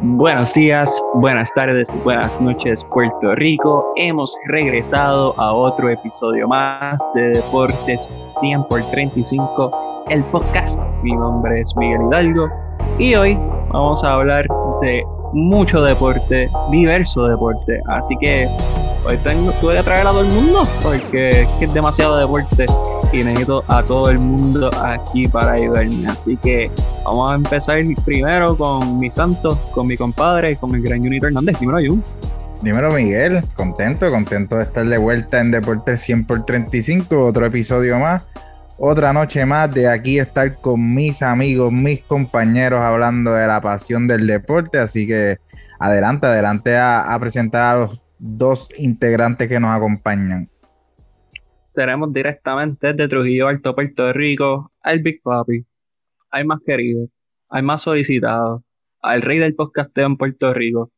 Buenos días, buenas tardes, buenas noches Puerto Rico. Hemos regresado a otro episodio más de Deportes 100 por 35, el podcast. Mi nombre es Miguel Hidalgo y hoy vamos a hablar de mucho deporte, diverso deporte. Así que hoy tengo, que traer a todo el mundo porque es, que es demasiado deporte y necesito a todo el mundo aquí para ayudarme. Así que vamos a empezar primero con mi santo, con mi compadre, con el gran Junito Hernández. Dímelo, Jun. Dímelo, Miguel. Contento, contento de estar de vuelta en Deportes 100 por 35, otro episodio más. Otra noche más de aquí estar con mis amigos, mis compañeros hablando de la pasión del deporte. Así que adelante, adelante a, a presentar a los dos integrantes que nos acompañan tenemos directamente desde Trujillo Alto, Puerto Rico, al Big Papi, al más querido, al más solicitado, al rey del podcasteo en Puerto Rico,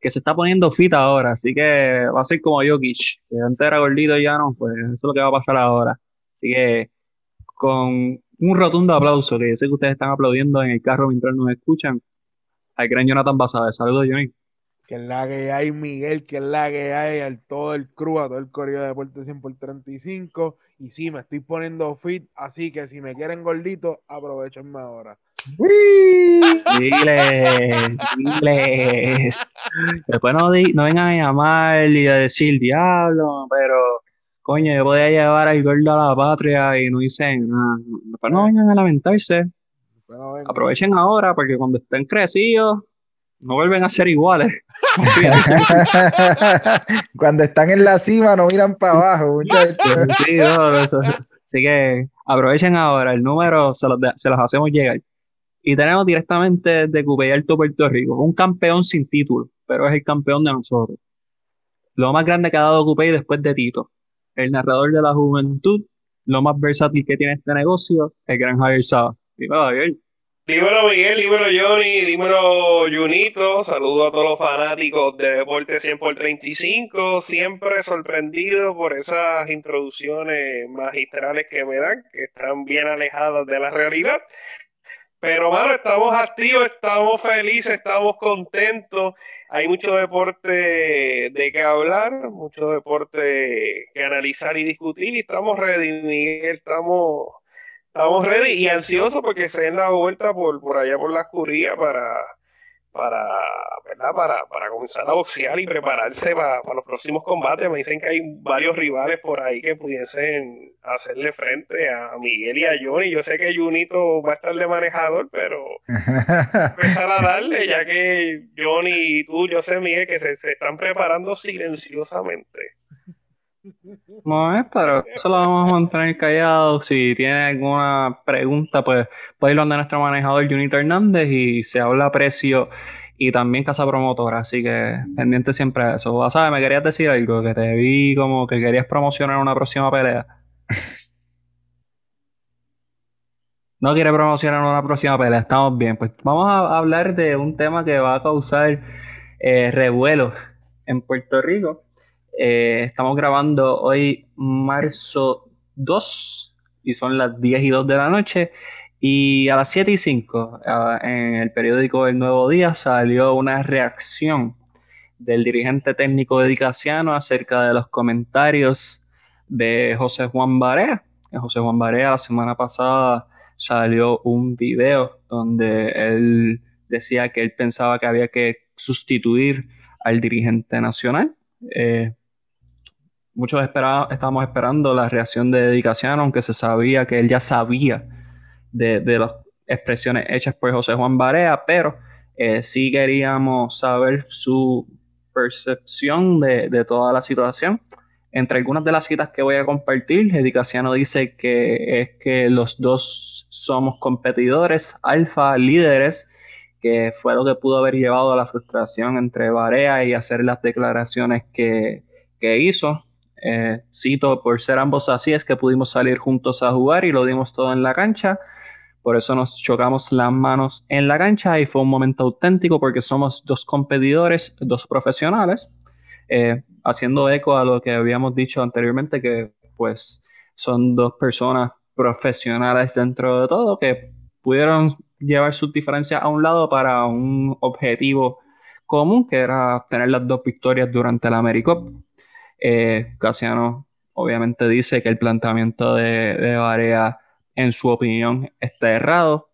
que se está poniendo fit ahora, así que va a ser como Jokic, que antes era gordito y ya no, pues eso es lo que va a pasar ahora. Así que con un rotundo aplauso, que yo sé que ustedes están aplaudiendo en el carro mientras nos escuchan, al gran Jonathan Basabe. Saludos, Johnny que es la que hay Miguel, que es la que hay al todo el crew, a todo el corrido de Deportes 100 por 35. Y sí, me estoy poniendo fit, así que si me quieren gordito, aprovechenme ahora. Diles, diles. Después no, no vengan a llamar y a decir diablo, pero coño, yo podía llevar al gordo a la patria y no dicen nada. Después no vengan a lamentarse. Aprovechen ahora porque cuando estén crecidos no vuelven a ser iguales. Cuando están en la cima no miran para abajo, muchachos. Sí, así que aprovechen ahora, el número se los, se los hacemos llegar. Y tenemos directamente de Cupey Alto Puerto Rico, un campeón sin título, pero es el campeón de nosotros. Lo más grande que ha dado Cupey después de Tito. El narrador de la juventud, lo más versátil que tiene este negocio, el gran Javier Saba. Dímelo, Javier. Dímelo Miguel, dímelo Johnny, dímelo Junito, saludo a todos los fanáticos de Deporte 100 por 35, siempre sorprendido por esas introducciones magistrales que me dan, que están bien alejadas de la realidad. Pero bueno, estamos activos, estamos felices, estamos contentos. Hay mucho deporte de qué hablar, mucho deporte que analizar y discutir y estamos ready, Miguel, estamos estamos ready y ansiosos porque se den la vuelta por, por allá por la escuría para, para, ¿verdad? Para, para comenzar a boxear y prepararse para, los próximos combates. Me dicen que hay varios rivales por ahí que pudiesen hacerle frente a Miguel y a Johnny. Yo sé que Junito va a estar de manejador, pero empezar a darle, ya que Johnny y tú, yo sé, Miguel, que se, se están preparando silenciosamente. No pero eso lo vamos a mantener callado. Si tiene alguna pregunta, pues puede irlo a nuestro manejador Junito Hernández y se habla precio y también casa promotora. Así que pendiente siempre de eso. ¿Sabes? Me querías decir algo, que te vi como que querías promocionar una próxima pelea. No quiere promocionar una próxima pelea, estamos bien. Pues vamos a hablar de un tema que va a causar eh, revuelo en Puerto Rico eh, estamos grabando hoy marzo 2 y son las 10 y 2 de la noche. Y a las 7 y 5 en el periódico El Nuevo Día salió una reacción del dirigente técnico de Dicasiano acerca de los comentarios de José Juan Barea. José Juan Barea la semana pasada salió un video donde él decía que él pensaba que había que sustituir al dirigente nacional. Eh, muchos estábamos esperando la reacción de Dedicaciano, aunque se sabía que él ya sabía de, las expresiones hechas por José Juan Barea, pero eh, sí queríamos saber su percepción de, toda la situación. Entre algunas de las citas que voy a compartir, Edicaciano dice que es que los dos somos competidores, alfa, líderes, que fue lo que pudo haber llevado a la frustración entre Barea y hacer las declaraciones que, que hizo. Cito, por ser ambos así es que pudimos salir juntos a jugar y lo dimos todo en la cancha. Por eso nos chocamos las manos en la cancha y fue un momento auténtico porque somos dos competidores, dos profesionales, eh, haciendo eco a lo que habíamos dicho anteriormente, que pues son dos personas profesionales dentro de todo que pudieron llevar sus diferencias a un lado para un objetivo común, que era tener las dos victorias durante la AmeriCup. Eh, Casiano obviamente dice que el planteamiento de, de Barea, en su opinión, está errado,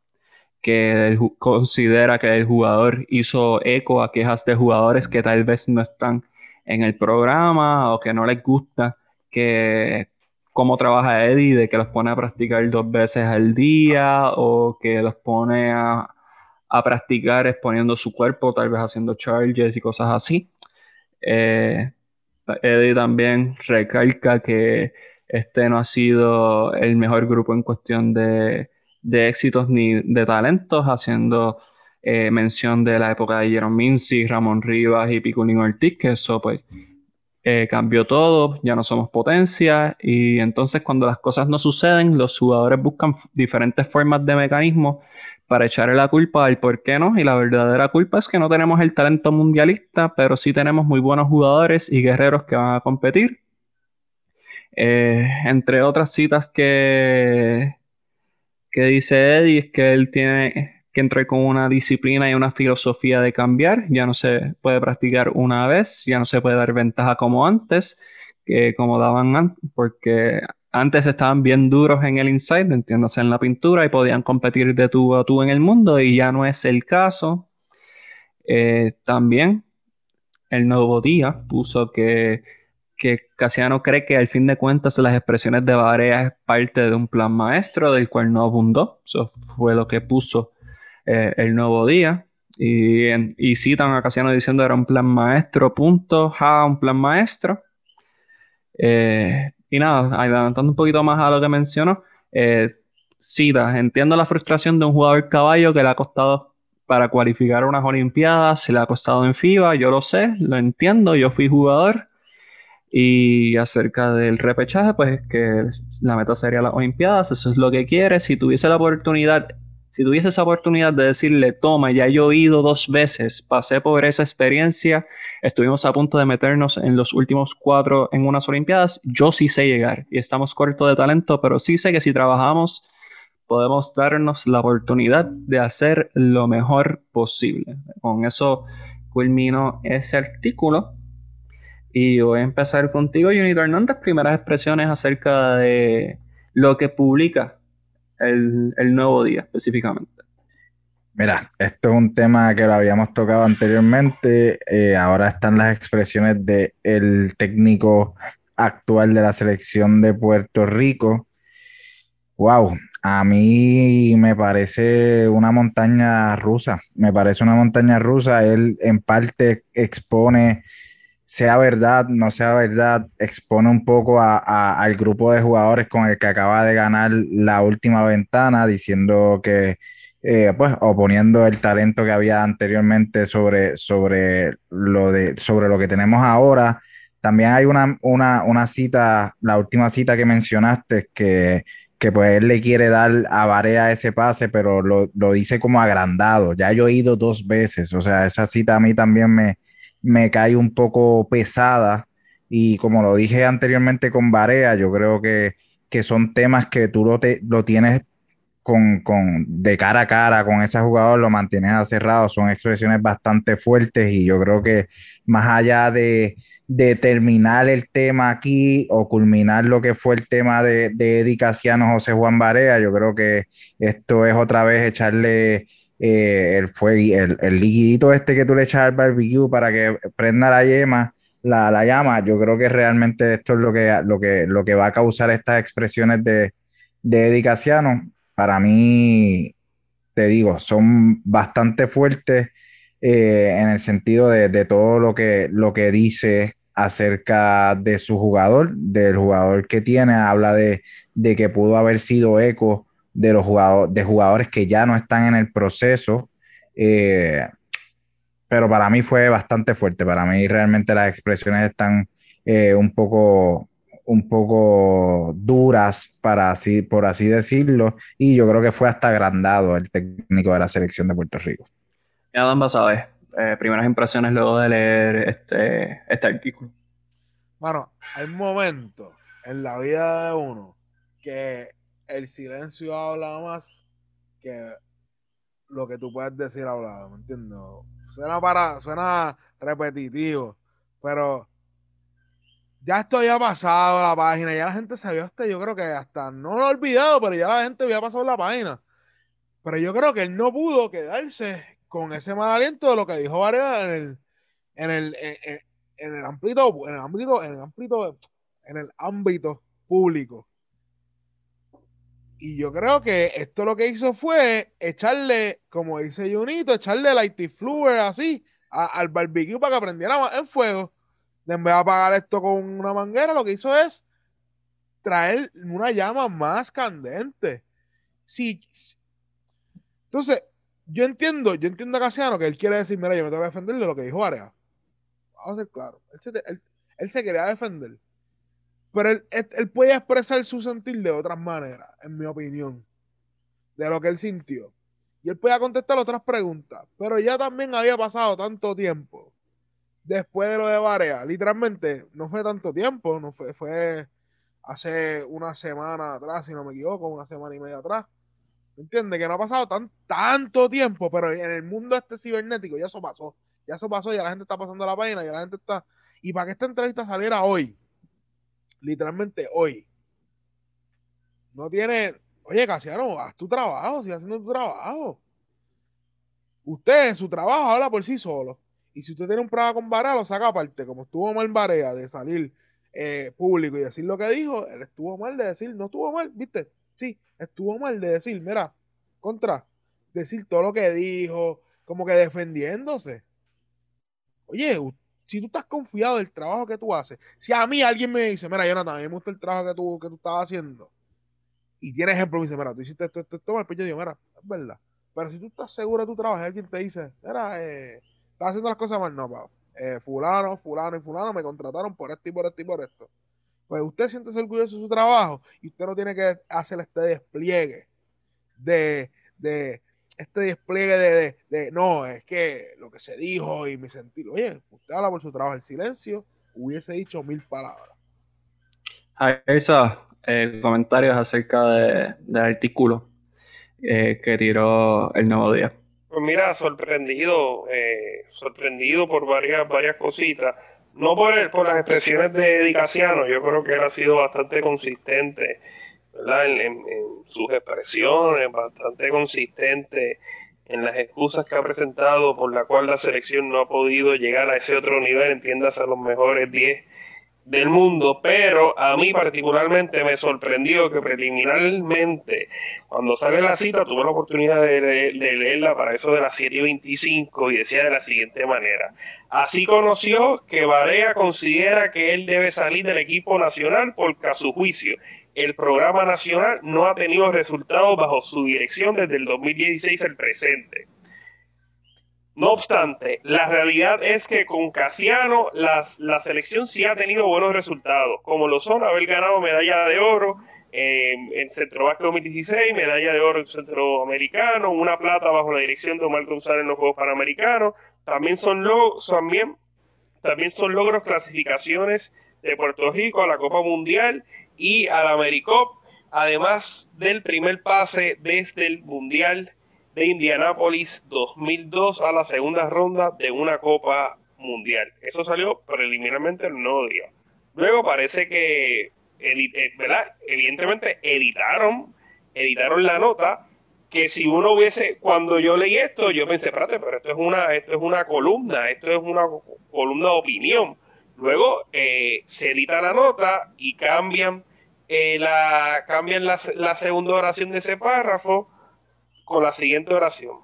que considera que el jugador hizo eco a quejas de jugadores que tal vez no están en el programa o que no les gusta que cómo trabaja Eddie, de que los pone a practicar dos veces al día o que los pone a, practicar exponiendo su cuerpo, tal vez haciendo charges y cosas así. Eh, Eddie también recalca que este no ha sido el mejor grupo en cuestión de, éxitos ni de talentos, haciendo eh, mención de la época de Jerome Mincy, Ramón Rivas y Piculín Ortiz, que eso pues eh, cambió todo, ya no somos potencia y entonces cuando las cosas no suceden, los jugadores buscan diferentes formas de mecanismos para echarle la culpa al por qué no y la verdadera culpa es que no tenemos el talento mundialista, pero sí tenemos muy buenos jugadores y guerreros que van a competir. Eh, entre otras citas que, que dice Eddie es que él tiene que entre con una disciplina y una filosofía de cambiar. Ya no se puede practicar una vez, ya no se puede dar ventaja como antes, que como daban antes, porque antes estaban bien duros en el inside, entiéndase en la pintura, y podían competir de tú a tú en el mundo, y ya no es el caso. Eh, también el nuevo día puso que, que Casiano cree que al fin de cuentas las expresiones de Barea es parte de un plan maestro del cual no abundó. Eso fue lo que puso eh, el nuevo día. Y, citan a Casiano diciendo era un plan maestro, punto, ja, un plan maestro. Eh, y nada, adelantando un poquito más a lo que mencionó, eh, entiendo la frustración de un jugador caballo que le ha costado para cualificar unas Olimpiadas, se le ha costado en FIBA, yo lo sé, lo entiendo, yo fui jugador. Y acerca del repechaje, pues que la meta sería las Olimpiadas, eso es lo que quiere. Si tuviese la oportunidad si tuviese esa oportunidad de decirle, toma, ya yo he ido dos veces, pasé por esa experiencia, estuvimos a punto de meternos en los últimos cuatro en unas Olimpiadas, yo sí sé llegar y estamos cortos de talento, pero sí sé que si trabajamos podemos darnos la oportunidad de hacer lo mejor posible. Con eso culmino ese artículo. Y voy a empezar contigo, Junito Hernández, primeras expresiones acerca de lo que publica el, nuevo día específicamente? Mira, esto es un tema que lo habíamos tocado anteriormente. Eh, ahora están las expresiones del técnico actual de la selección de Puerto Rico. Wow, a mí me parece una montaña rusa. Me parece una montaña rusa. Él en parte expone sea verdad, no sea verdad, expone un poco al grupo de jugadores con el que acaba de ganar la última ventana, diciendo que, eh, pues, oponiendo el talento que había anteriormente sobre, sobre, lo, de, sobre lo que tenemos ahora. También hay una, una, cita, la última cita que mencionaste, que, que pues él le quiere dar a Varea ese pase, pero lo, lo dice como agrandado. Ya yo he ido dos veces, o sea, esa cita a mí también me, me cae un poco pesada. Y como lo dije anteriormente con Barea, yo creo que, son temas que tú lo, te, lo tienes con, de cara a cara con ese jugador, lo mantienes acerrado, son expresiones bastante fuertes y yo creo que más allá de, terminar el tema aquí o culminar lo que fue el tema de, de Eddie Casiano, José Juan Barea, yo creo que esto es otra vez echarle eh, el, el, el liquidito este que tú le echas al barbecue para que prenda la yema, la, la, llama, yo creo que realmente esto es lo que, lo que, lo que va a causar estas expresiones de, de Para mí, te digo, son bastante fuertes eh, en el sentido de, todo lo que, lo que dice acerca de su jugador, del jugador que tiene, habla de, de que pudo haber sido eco de los jugadores, de jugadores que ya no están en el proceso. Eh, pero para mí fue bastante fuerte. Para mí realmente las expresiones están eh, un poco un poco duras para así por así decirlo y yo creo que fue hasta agrandado el técnico de la selección de Puerto Rico. Adam Basabe, eh, primeras impresiones luego de leer este, este artículo. Bueno, hay momentos en la vida de uno que el silencio habla más que lo que tú puedes decir hablado, ¿me entiendes? Suena para, suena repetitivo, pero ya esto había pasado la página, ya la gente sabía este, yo creo que hasta no lo he olvidado, pero ya la gente había pasado la página. Pero yo creo que él no pudo quedarse con ese mal aliento de lo que dijo Varela en el, en el, en, el ámbito, en el ámbito, en el ámbito, en el ámbito público. Y yo creo que esto lo que hizo fue echarle, como dice Junito, echarle light fluid así al barbecue para que prendiera en fuego. En vez de apagar esto con una manguera, lo que hizo es traer una llama más candente. Sí. Entonces, yo entiendo, yo entiendo a Casiano que él quiere decir, mira, yo me tengo que defender de lo que dijo Area. Vamos a ser claros. Él, se quería defender. Pero él, él, puede expresar su sentir de otras maneras, en mi opinión. De lo que él sintió. Y él puede contestar otras preguntas. Pero ya también había pasado tanto tiempo después de lo de Barea. Literalmente, no fue tanto tiempo, no fue, fue hace una semana atrás, si no me equivoco, una semana y media atrás. ¿Me entiendes? Que no ha pasado tan, tanto tiempo, pero en el mundo este cibernético ya eso pasó. Ya eso pasó, ya la gente está pasando la página, ya la gente está. Y para que esta entrevista saliera hoy, literalmente hoy, no tiene. Oye, Casiano, haz tu trabajo, sigue haciendo tu trabajo. Usted, su trabajo habla por sí solo. Y si usted tiene un problema con Barea, lo saca aparte. Como estuvo mal Barea de salir eh, público y decir lo que dijo, él estuvo mal de decir, no estuvo mal, ¿viste? Sí, estuvo mal de decir, mira, contra, decir todo lo que dijo, como que defendiéndose. Oye, si tú estás confiado del trabajo que tú haces, si a mí alguien me dice, mira, Jonathan, a mí me gusta el trabajo que tú, que tú estabas haciendo, y tiene ejemplo, me dice, mira, tú hiciste esto, esto, esto, pues yo digo, mira, es verdad. Pero si tú estás seguro de tu trabajo y alguien te dice, mira, eh, estás haciendo las cosas mal, no, pa. Eh, fulano, fulano y fulano me contrataron por esto y por esto y por esto. Pues usted siente orgulloso de su trabajo y usted no tiene que hacer este despliegue de, de, este despliegue de, de, no, es que lo que se dijo y mi sentido. Oye, usted habla por su trabajo, el silencio hubiese dicho mil palabras. Hay eh, comentarios acerca del artículo eh, que tiró el nuevo día. Pues mira, sorprendido, eh, sorprendido por varias, varias cositas. No por, por las expresiones de Dicasiano, yo creo que él ha sido bastante consistente en, sus expresiones, bastante consistente en las excusas que ha presentado por la cual la selección no ha podido llegar a ese otro nivel, entiendas a los mejores 10 del mundo, pero a mí particularmente me sorprendió que preliminarmente, cuando sale la cita, tuve la oportunidad de, leerla para eso de las 7 y 25 y decía de la siguiente manera. Así conoció que Barea considera que él debe salir del equipo nacional porque a su juicio el programa nacional no ha tenido resultados bajo su dirección desde el 2016 al presente. No obstante, la realidad es que con Casiano las, la selección sí ha tenido buenos resultados, como lo son haber ganado medalla de oro en Centro 2016, medalla de oro en Centroamericano, una plata bajo la dirección de Omar González en los Juegos Panamericanos. También son, también, también son logros clasificaciones de Puerto Rico a la Copa Mundial y al AmeriCop, además del primer pase desde el Mundial de Indianápolis 2002 a la segunda ronda de una Copa Mundial. Eso salió preliminarmente el nuevo día. Luego parece que, eh, ¿verdad? Evidentemente editaron, editaron la nota que si uno hubiese, cuando yo leí esto, yo pensé, espérate, pero esto es una, esto es una columna, esto es una columna de opinión. Luego eh, se edita la nota y cambian, eh, la, cambian la, segunda oración de ese párrafo con la siguiente oración.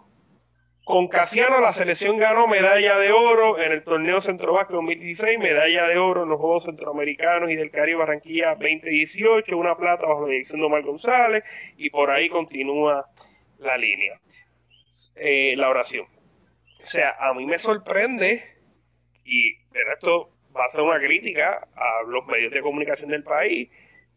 Con Casiano la selección ganó medalla de oro en el torneo Centro 2016, medalla de oro en los Juegos Centroamericanos y del Caribe Barranquilla 2018, una plata bajo la dirección de Omar González y por ahí continúa la línea, eh, la oración. O sea, a mí me sorprende y esto va a ser una crítica a los medios de comunicación del país.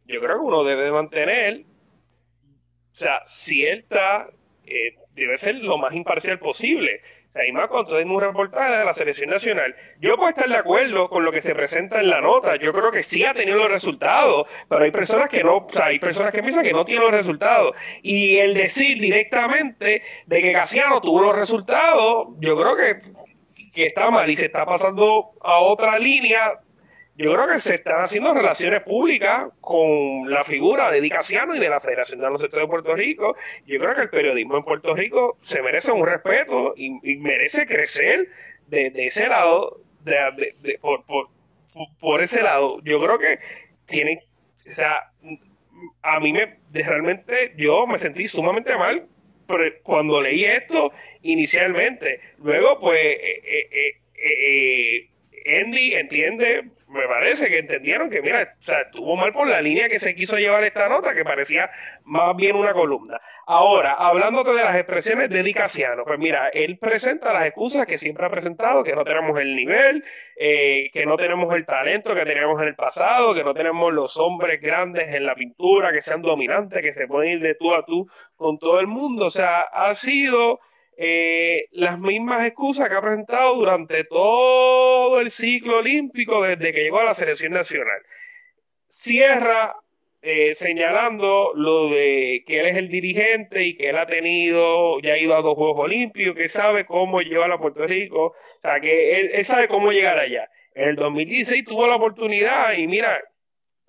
Yo creo que uno debe mantener, o sea, cierta, eh, debe ser lo más imparcial posible. hay más cuando un reportaje de la selección nacional. Yo puedo estar de acuerdo con lo que se presenta en la nota. Yo creo que sí ha tenido los resultados, pero hay personas que no, o sea, hay personas que piensan que no tienen los resultados. Y el decir directamente de que Casiano tuvo los resultados, yo creo que, que está mal y se está pasando a otra línea yo creo que se están haciendo relaciones públicas con la figura de Dicasiano y de la Federación de los Estados de Puerto Rico. Yo creo que el periodismo en Puerto Rico se merece un respeto y, merece crecer de, ese lado, de, por, ese lado. Yo creo que tienen, o sea, a mí me, realmente yo me sentí sumamente mal cuando leí esto inicialmente. Luego, pues, eh, eh, eh, Andy entiende me parece que entendieron que, mira, o sea, estuvo mal por la línea que se quiso llevar esta nota, que parecía más bien una columna. Ahora, hablándote de las expresiones de Dicasiano, pues mira, él presenta las excusas que siempre ha presentado, que no tenemos el nivel, eh, que no tenemos el talento que teníamos en el pasado, que no tenemos los hombres grandes en la pintura, que sean dominantes, que se pueden ir de tú a tú con todo el mundo. O sea, ha sido eh, las mismas excusas que ha presentado durante todo el ciclo olímpico desde que llegó a la selección nacional. Cierra eh, señalando lo de que él es el dirigente y que él ha tenido, ya ha ido a dos Juegos Olímpicos, que sabe cómo llevar a Puerto Rico, o sea, que él, él sabe cómo llegar allá. En el 2016 tuvo la oportunidad y mira,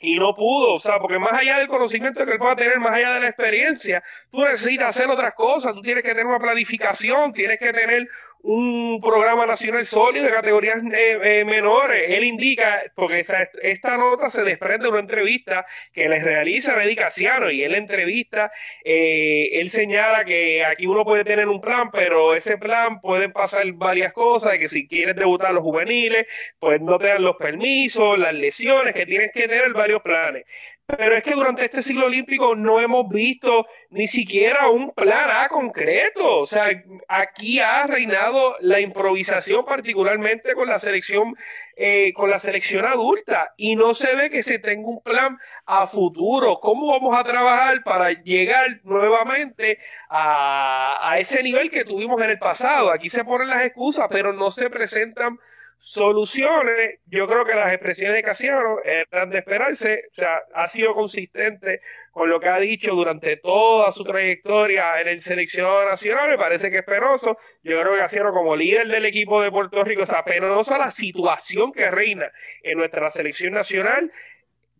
y no pudo, o sea, porque más allá del conocimiento que él pueda tener, más allá de la experiencia, tú necesitas hacer otras cosas, tú tienes que tener una planificación, tienes que tener un programa nacional sólido de categorías eh, eh, menores. Él indica, porque esta nota se desprende de una entrevista que les realiza Reddy Casiano y él entrevista, eh, él señala que aquí uno puede tener un plan, pero ese plan pueden pasar varias cosas, de que si quieres debutar a los juveniles, pues no te dan los permisos, las lesiones, que tienes que tener varios planes. Pero es que durante este ciclo olímpico no hemos visto ni siquiera un plan A concreto. O sea, aquí ha reinado la improvisación, particularmente con la selección, eh, con la selección adulta, y no se ve que se tenga un plan a futuro. ¿Cómo vamos a trabajar para llegar nuevamente a, a ese nivel que tuvimos en el pasado? Aquí se ponen las excusas, pero no se presentan soluciones, yo creo que las expresiones de Casiano eran de esperarse, o sea, ha sido consistente con lo que ha dicho durante toda su trayectoria en el selección nacional, me parece que es penoso, yo creo que Casiano como líder del equipo de Puerto Rico, o sea, penoso la situación que reina en nuestra selección nacional,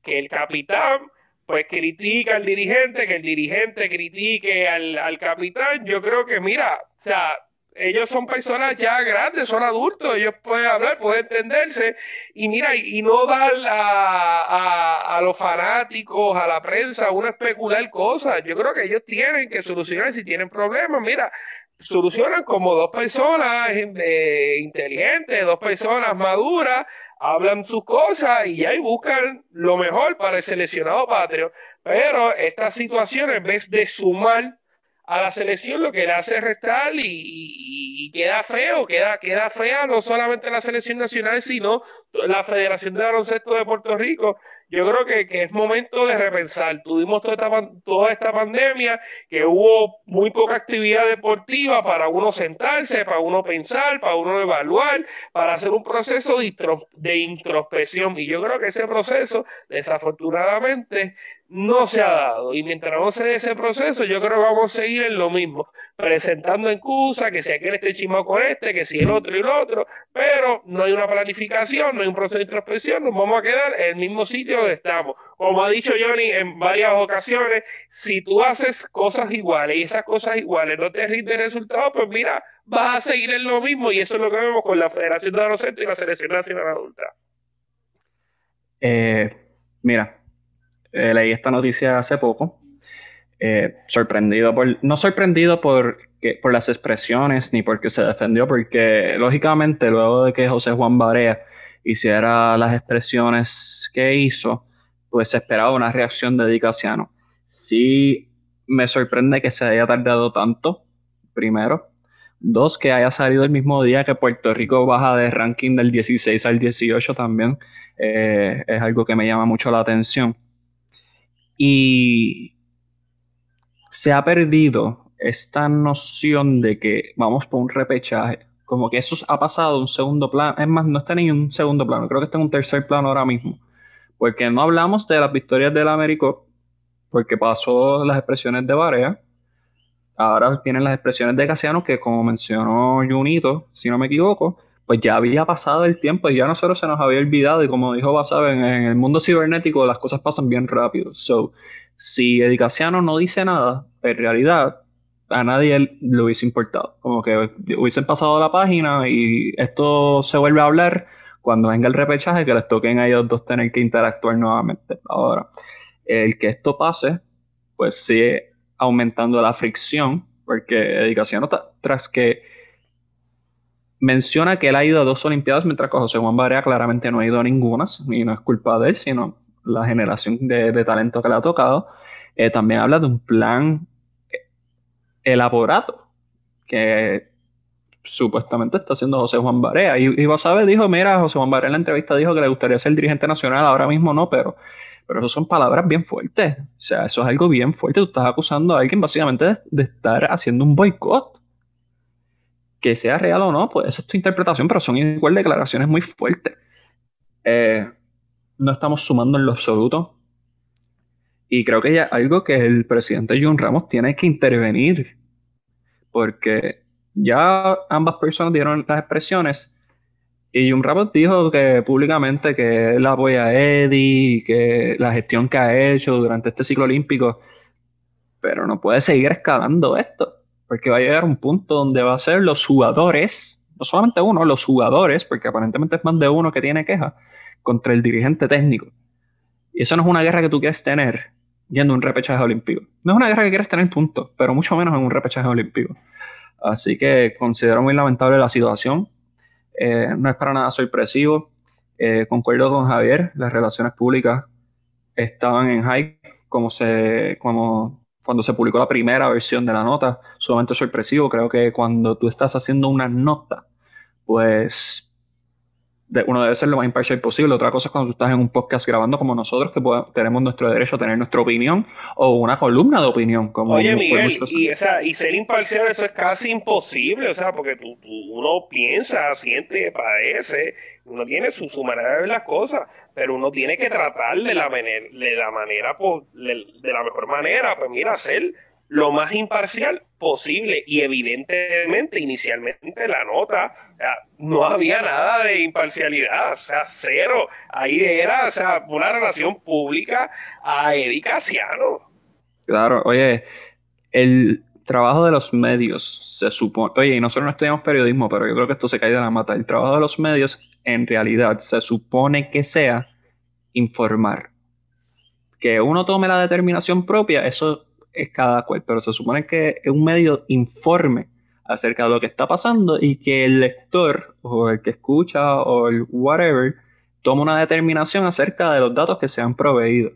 que el capitán pues critica al dirigente, que el dirigente critique al, al capitán, yo creo que mira, o sea, ellos son personas ya grandes, son adultos, ellos pueden hablar, pueden entenderse, y mira, y, no dar a, a, los fanáticos, a la prensa, una especular cosas. Yo creo que ellos tienen que solucionar si tienen problemas. Mira, solucionan como dos personas eh, inteligentes, dos personas maduras, hablan sus cosas y ahí buscan lo mejor para el seleccionado patrio. Pero esta situación, en vez de sumar, a la selección lo que le hace restar y, queda feo, queda, queda fea no solamente la selección nacional, sino la Federación de Baloncesto de Puerto Rico. Yo creo que, que es momento de repensar. Tuvimos toda esta, toda esta pandemia, que hubo muy poca actividad deportiva para uno sentarse, para uno pensar, para uno evaluar, para hacer un proceso de introspección. Y yo creo que ese proceso, desafortunadamente, no se ha dado. Y mientras no se dé ese proceso, yo creo que vamos a seguir en lo mismo, presentando excusas, que si aquel esté chimado con este, que si el otro y el otro, pero no hay una planificación, no hay un proceso de introspección, nos vamos a quedar en el mismo sitio donde estamos. Como ha dicho Johnny en varias ocasiones, si tú haces cosas iguales y esas cosas iguales no te rinden resultados, pues mira, vas a seguir en lo mismo y eso es lo que vemos con la Federación de Baloncesto y la Selección Nacional Adulta. Eh, mira, eh, leí esta noticia hace poco. Eh, sorprendido por, no sorprendido por, por las expresiones ni porque se defendió, porque lógicamente luego de que José Juan Barea hiciera las expresiones que hizo, pues se esperaba una reacción de Dicasiano. Sí me sorprende que se haya tardado tanto, primero. Dos, que haya salido el mismo día que Puerto Rico baja de ranking del 16 al 18 también. Eh, es algo que me llama mucho la atención. Y se ha perdido esta noción de que vamos por un repechaje como que eso ha pasado un segundo plano. Es más, no está ni en un segundo plano, creo que está en un tercer plano ahora mismo. Porque no hablamos de las victorias del Américo, porque pasó las expresiones de Barea. Ahora tienen las expresiones de Casiano, que como mencionó Junito, si no me equivoco, pues ya había pasado el tiempo y ya nosotros se nos había olvidado. Y como dijo Basabe, en, el mundo cibernético las cosas pasan bien rápido. So, si Edicaciano no dice nada, en realidad a nadie le hubiese importado. Como que hubiesen pasado la página y esto se vuelve a hablar cuando venga el repechaje que les toquen a ellos dos tener que interactuar nuevamente. Ahora, el que esto pase, pues sigue aumentando la fricción, porque Edicaciano, tras que menciona que él ha ido a dos Olimpiadas, mientras que José Juan Barea claramente no ha ido a ninguna, y no es culpa de él, sino la generación de, talento que le ha tocado. Eh, también habla de un plan elaborado que supuestamente está haciendo José Juan Barea. Y, y Basabe dijo, mira, José Juan Barea en la entrevista dijo que le gustaría ser dirigente nacional, ahora mismo no, pero, pero eso son palabras bien fuertes. O sea, eso es algo bien fuerte. Tú estás acusando a alguien básicamente de estar haciendo un boicot que sea real o no, pues esa es tu interpretación, pero son igual declaraciones muy fuertes. Eh, no estamos sumando en lo absoluto. Y creo que ya algo que el presidente John Ramos tiene que intervenir, porque ya ambas personas dieron las expresiones y John Ramos dijo que públicamente que él apoya a Eddie, que la gestión que ha hecho durante este ciclo olímpico, pero no puede seguir escalando esto. Porque va a llegar un punto donde va a ser los jugadores, no solamente uno, los jugadores, porque aparentemente es más de uno que tiene queja, contra el dirigente técnico. Y eso no es una guerra que tú quieres tener yendo a un repechaje olímpico. No es una guerra que quieres tener, punto, pero mucho menos en un repechaje olímpico. Así que considero muy lamentable la situación. Eh, no es para nada sorpresivo. Eh, concuerdo con Javier, las relaciones públicas estaban en high como, se, como cuando se publicó la primera versión de la nota, sumamente sorpresivo. Creo que cuando tú estás haciendo una nota, pues uno debe ser lo más imparcial posible. Otra cosa es cuando tú estás en un podcast grabando como nosotros, que tenemos nuestro derecho a tener nuestra opinión o una columna de opinión. Como Oye, Miguel, y, y, ser imparcial eso es casi imposible, o sea, porque tú, uno piensa, siente, padece, uno tiene su, su, manera de ver las cosas, pero uno tiene que tratar de la, de la manera, de la mejor manera, pues mira, ser lo más imparcial posible y evidentemente inicialmente la nota no había nada de imparcialidad, o sea, cero, ahí era, o sea, una relación pública a Eddie Claro, oye, el trabajo de los medios se supone, oye, y nosotros no estudiamos periodismo, pero yo creo que esto se cae de la mata, el trabajo de los medios en realidad se supone que sea informar. Que uno tome la determinación propia, eso es cada cual, pero se supone que un medio informe acerca de lo que está pasando y que el lector o el que escucha o el whatever tome una determinación acerca de los datos que se han proveído.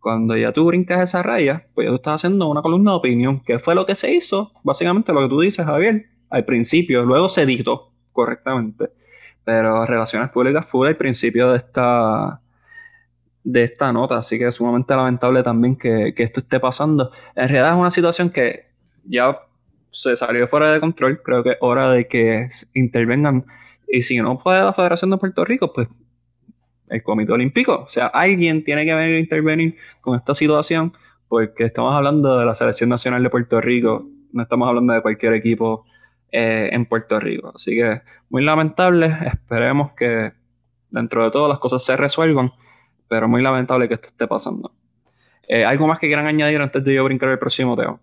Cuando ya tú brincas esa raya, pues ya tú estás haciendo una columna de opinión. ¿Qué fue lo que se hizo? Básicamente lo que tú dices, Javier, al principio, luego se editó correctamente. Pero Relaciones Públicas fue al principio de esta, de esta nota, así que es sumamente lamentable también que, esto esté pasando. En realidad es una situación que ya se salió fuera de control, creo que es hora de que intervengan, y si no puede la Federación de Puerto Rico, pues el Comité Olímpico, o sea, alguien tiene que venir a intervenir con esta situación, porque estamos hablando de la Selección Nacional de Puerto Rico, no estamos hablando de cualquier equipo eh, en Puerto Rico, así que muy lamentable, esperemos que dentro de todo las cosas se resuelvan pero muy lamentable que esto esté pasando. Eh, ¿Algo más que quieran añadir antes de yo brincar el próximo tema?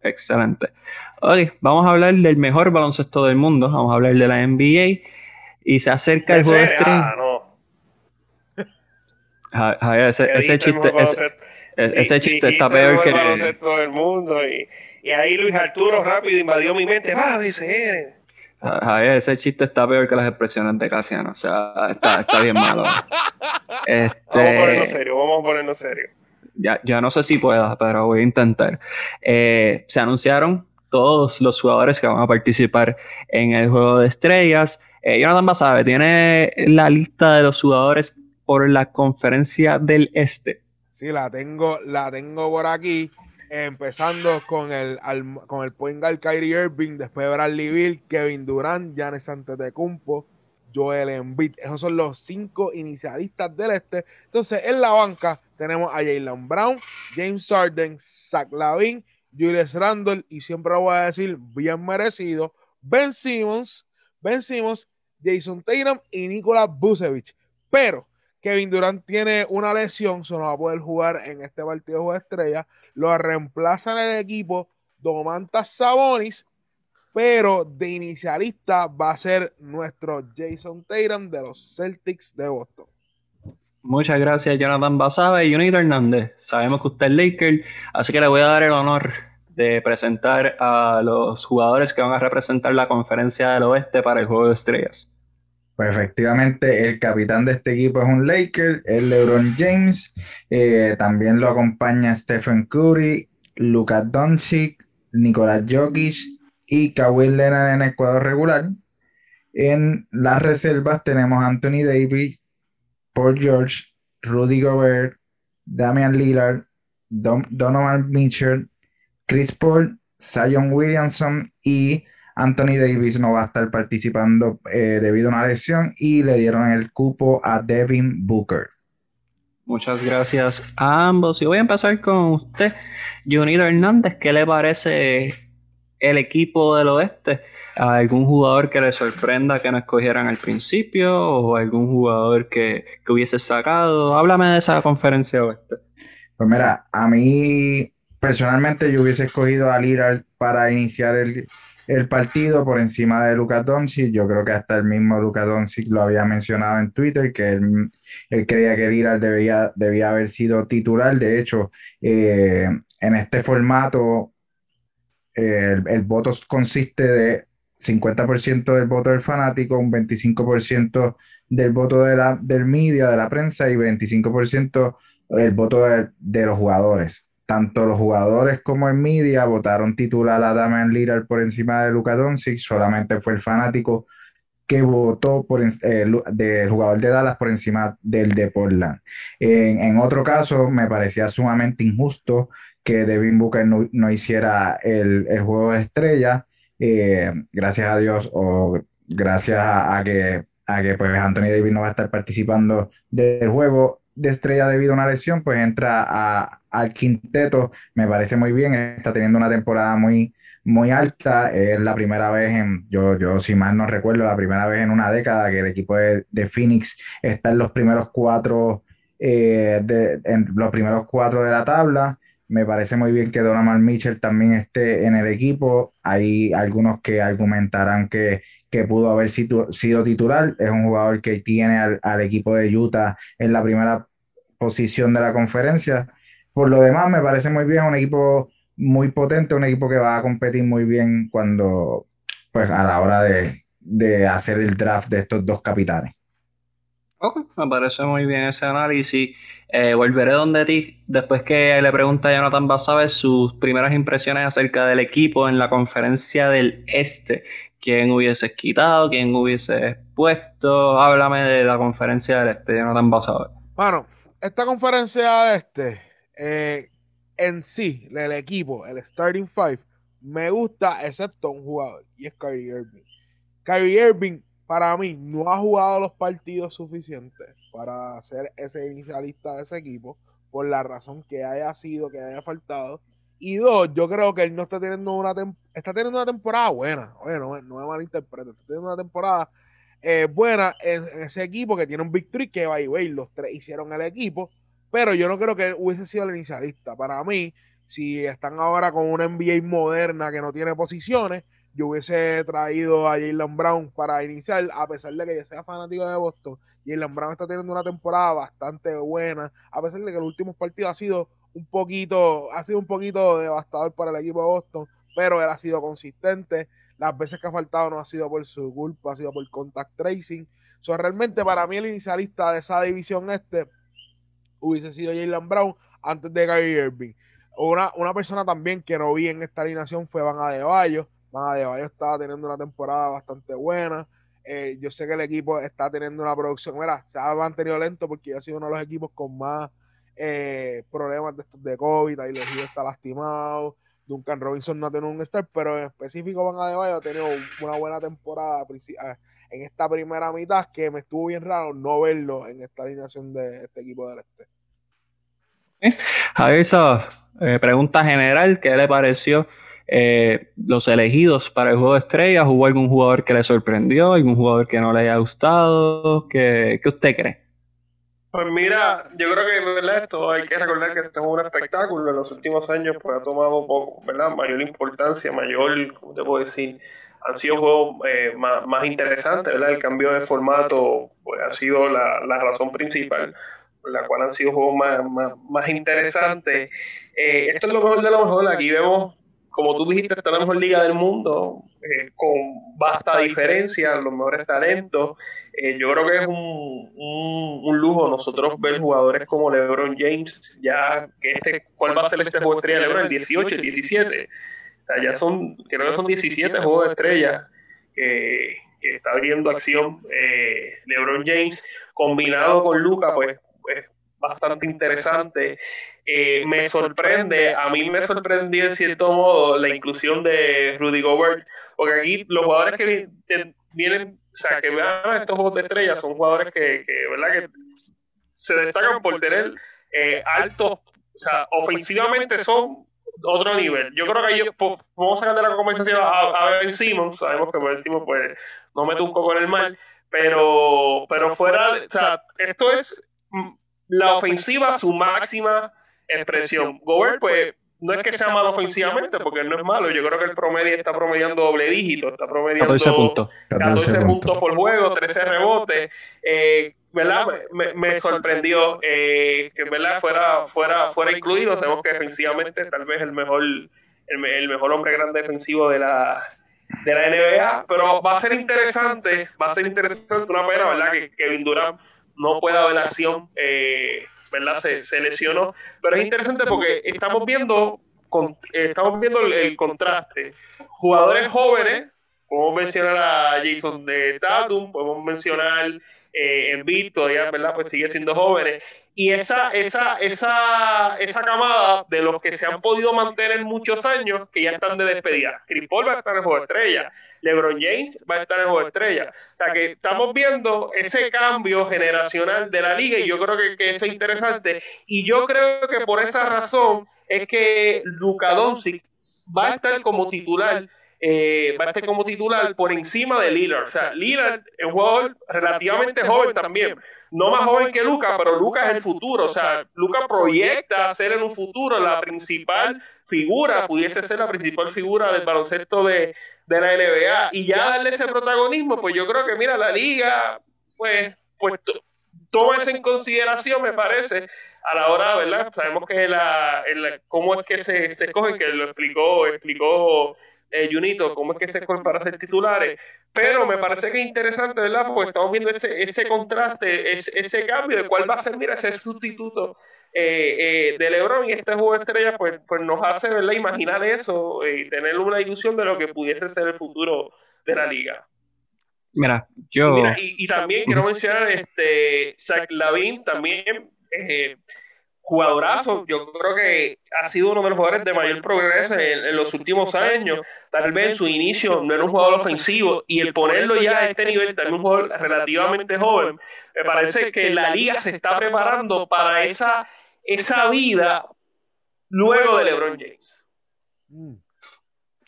Excelente. Ok, vamos a hablar del mejor baloncesto del mundo. Vamos a hablar de la NBA. Y se acerca el juego de stream. Ah, ese, ese chiste, ese, chiste está peor que. El mundo y, y, ahí Luis Arturo rápido invadió mi mente. Va, dice Javier, ese chiste está peor que las expresiones de Casiano. O sea, está, bien malo. Este, vamos a ponerlo serio, vamos a ponerlo serio. Ya, ya no sé si pueda, pero voy a intentar. Eh, se anunciaron todos los jugadores que van a participar en el juego de estrellas. Eh, Jonathan Basabe tiene la lista de los jugadores por la conferencia del este. Sí, la tengo, la tengo por aquí. Empezando con el, con el point guard Kyrie Irving, después Bradley Bill, Kevin Durant, Giannis Antetokounmpo, Joel Embiid. Esos son los cinco inicialistas del este. Entonces, en la banca tenemos a Jalen Brown, James Harden, Zach Lavin, Julius Randle y siempre voy a decir bien merecido, Ben Simmons, Ben Simmons, Jason Tatum y Nikola Vucevic. Pero Kevin Durant tiene una lesión, solo va a poder jugar en este partido de estrella. Lo reemplaza en el equipo Domantas Sabonis pero de inicialista va a ser nuestro Jason Tatum de los Celtics de Boston. Muchas gracias, Jonathan Basaba y Jonathan Hernández. Sabemos que usted es Laker, así que le voy a dar el honor de presentar a los jugadores que van a representar la conferencia del oeste para el juego de estrellas. Pues efectivamente, el capitán de este equipo es un Laker, el LeBron James. Eh, también lo acompaña Stephen Curry, Luka Doncic, Nicolás Jokic, y Kawhi Leonard en el cuadro regular. En las reservas tenemos Anthony Davis, Paul George, Rudy Gobert, Damian Lillard, Donovan Mitchell, Chris Paul, Zion Williamson y Anthony Davis no va a estar participando eh, debido a una lesión y le dieron el cupo a Devin Booker. Muchas gracias a ambos. Y voy a empezar con usted, Junito Hernández. ¿Qué le parece el equipo del oeste? ¿Algún jugador que le sorprenda que no escogieran al principio o algún jugador que, hubiese sacado? Háblame de esa conferencia oeste. Pues mira, a mí personalmente yo hubiese escogido a Lillard para iniciar el, partido por encima de Luka Doncic. Yo creo que hasta el mismo Luka Doncic lo había mencionado en Twitter, que él, creía que Lillard debía, debía haber sido titular. De hecho, eh, en este formato el, voto consiste de 50% del voto del fanático, un 25% del voto de la, del media, de la prensa y 25% del voto de, los jugadores. Tanto los jugadores como el media votaron titular a Damian Lillard por encima de Luka Doncic, solamente fue el fanático que votó por eh, del jugador de Dallas por encima del de Portland. En, otro caso, me parecía sumamente injusto que Devin Booker no, hiciera el, juego de estrella. Eh, gracias a Dios o gracias a, que, a que pues Anthony Davis no va a estar participando del juego de estrella debido a una lesión, pues entra al quinteto. Me parece muy bien, está teniendo una temporada muy, muy alta. Es la primera vez en, yo, yo si mal no recuerdo, la primera vez en una década que el equipo de, Phoenix está en los primeros cuatro, eh, de, en los primeros cuatro de la tabla. Me parece muy bien que Donovan Mitchell también esté en el equipo. Hay algunos que argumentarán que, que pudo haber sido, sido, titular. Es un jugador que tiene al, equipo de Utah en la primera posición de la conferencia. Por lo demás, me parece muy bien, un equipo muy potente, un equipo que va a competir muy bien cuando, pues a la hora de, de hacer el draft de estos dos capitanes. Ok, me parece muy bien ese análisis. Eh, volveré donde ti después que le pregunta a Jonathan Basabe sus primeras impresiones acerca del equipo en la conferencia del Este. ¿Quién hubiese quitado? ¿Quién hubiese puesto? Háblame de la conferencia del Este, Jonathan Basabe. Bueno, esta conferencia del Este, eh, en sí, el equipo, el starting five, me gusta excepto un jugador y es Kyrie Irving. Kyrie Irving para mí, no ha jugado los partidos suficientes para ser ese inicialista de ese equipo, por la razón que haya sido, que haya faltado. Y dos, yo creo que él no está teniendo una está teniendo una temporada buena. Bueno, no me malinterpreto, está teniendo una temporada eh, buena en, ese equipo que tiene un victory que va y los tres hicieron el equipo, pero yo no creo que hubiese sido el inicialista. Para mí, si están ahora con una NBA moderna que no tiene posiciones, yo hubiese traído a Jalen Brown para iniciar, a pesar de que yo sea fanático de Boston. Jalen Brown está teniendo una temporada bastante buena, a pesar de que el último partido ha sido un poquito, ha sido un poquito devastador para el equipo de Boston, pero él ha sido consistente. Las veces que ha faltado no ha sido por su culpa, ha sido por contact tracing. So, realmente para mí el inicialista de esa división este hubiese sido Jalen Brown antes de Gary Irving. Una, una persona también que no vi en esta alineación fue Van Adebayo de Bayo estaba teniendo una temporada bastante buena. Eh, yo sé que el equipo está teniendo una producción. Mira, se ha mantenido lento porque ha sido uno de los equipos con más eh, problemas de, de COVID, ahí Hill está lastimado, Duncan Robinson no ha tenido un start, pero en específico Van Adebayo ha tenido una buena temporada en esta primera mitad que me estuvo bien raro no verlo en esta alineación de este equipo del este. Javier, esa eh, pregunta general, ¿qué le pareció eh, los elegidos para el juego de estrellas? ¿Hubo algún jugador que le sorprendió? ¿Algún jugador que no le haya gustado? ¿Qué, qué usted cree? Pues mira, yo creo que ¿verdad? esto hay que recordar que esto es un espectáculo. En los últimos años pues ha tomado mayor importancia, mayor, ¿cómo te puedo decir? Han sido juegos eh, más, más, interesantes, ¿verdad? El cambio de formato pues, ha sido la, razón principal la cual han sido juegos más, más, más interesantes. Eh, esto es lo mejor de lo mejor. Aquí vemos, como tú dijiste, esta es la mejor liga del mundo, eh, con vasta diferencia, los mejores talentos. Eh, yo creo que es un, un, lujo nosotros ver jugadores como LeBron James, ya que este, ¿cuál va a ser este juego de estrella de LeBron? El 18, el 17. O sea, ya son, creo que son 17 juegos de estrella que, que está abriendo acción eh, LeBron James, combinado con Luca, pues es bastante interesante. Eh, me sorprende, a mí me sorprendió en cierto modo la inclusión de Rudy Gobert, porque aquí los jugadores que vienen o sea, que vean estos juegos de estrellas son jugadores que, ¿verdad? que se destacan por tener eh, altos, o sea, ofensivamente son otro nivel. Yo creo que ellos vamos a sacar de la conversación a, Ben Simmons, sabemos que Ben Simmons pues no mete un coco en el mal, pero, pero fuera, o sea, esto es la ofensiva su máxima expresión. Gobert pues no es que sea malo ofensivamente, porque no es malo. Yo creo que el promedio está promediando doble dígito, está promediando 14 puntos, 14 puntos por juego, 13 rebotes. Eh, ¿verdad? Me, me sorprendió eh, que ¿verdad? Fuera, fuera, fuera incluido. Sabemos que defensivamente tal vez el mejor, el, mejor hombre grande defensivo de la, de la NBA, pero va a ser interesante, va a ser interesante una pena, ¿verdad? Que Kevin Durant no pueda ver la acción eh, ¿verdad? Se, lesionó. Pero es interesante porque estamos viendo, estamos viendo el, contraste. Jugadores jóvenes, podemos mencionar a Jason de Tatum, podemos mencionar eh, todavía, ¿verdad? Pues sigue siendo jóvenes. Y esa, esa, esa, esa camada de los que se han podido mantener muchos años, que ya están de despedida. Chris Paul va a estar en juego estrella. LeBron James va a estar en juego estrella. O sea que estamos viendo ese cambio generacional de la liga y yo creo que, que eso es interesante. Y yo creo que por esa razón es que Luka Doncic va a estar como titular eh, va a estar como titular por encima de Lillard. O sea, Lillard es un jugador relativamente joven también. No más joven que Luca, pero Luca es el futuro. O sea, Luca proyecta ser en un futuro la principal figura, pudiese ser la principal figura del baloncesto de, de la NBA. Y ya darle ese protagonismo, pues yo creo que, mira, la liga, pues, pues toma eso en consideración, me parece, a la hora, ¿verdad? Sabemos que la, cómo es que se, se escoge, que lo explicó, explicó eh, Junito, cómo es que se escogen para ser titulares. Pero me parece que es interesante, ¿verdad? Porque estamos viendo ese, ese contraste, ese, ese cambio de cuál va a ser, mira, ese sustituto eh, eh, de LeBron y este juego de estrellas, pues, pues nos hace, ¿verdad? Imaginar eso y tener una ilusión de lo que pudiese ser el futuro de la liga. Mira, yo. y, también quiero mencionar este Zach Lavin también. Eh, jugadorazo. Yo creo que ha sido uno de los jugadores de mayor progreso en, los últimos años. Tal vez en su inicio no era un jugador ofensivo y el ponerlo ya a este nivel, también un jugador relativamente joven, me parece que la liga se está preparando para esa, esa vida luego de LeBron James.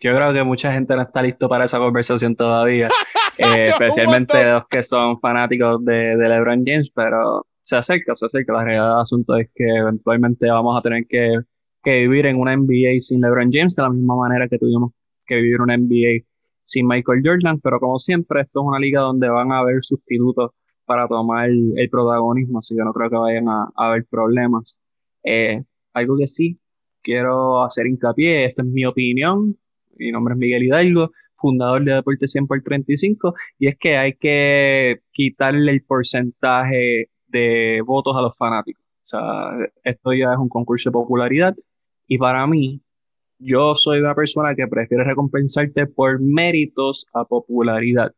Yo creo que mucha gente no está listo para esa conversación todavía, eh, especialmente los que son fanáticos de, de LeBron James, pero se acerca, se acerca. La realidad del asunto es que eventualmente vamos a tener que, vivir en una NBA sin LeBron James, de la misma manera que tuvimos que vivir una NBA sin Michael Jordan, pero como siempre, esto es una liga donde van a haber sustitutos para tomar el, protagonismo, así que no creo que vayan a, haber problemas. Eh, algo que sí quiero hacer hincapié, esta es mi opinión, mi nombre es Miguel Hidalgo, fundador de Deporte 100 por 35, y es que hay que quitarle el porcentaje de votos a los fanáticos. O sea, esto ya es un concurso de popularidad y para mí, yo soy una persona que prefiere recompensarte por méritos a popularidad.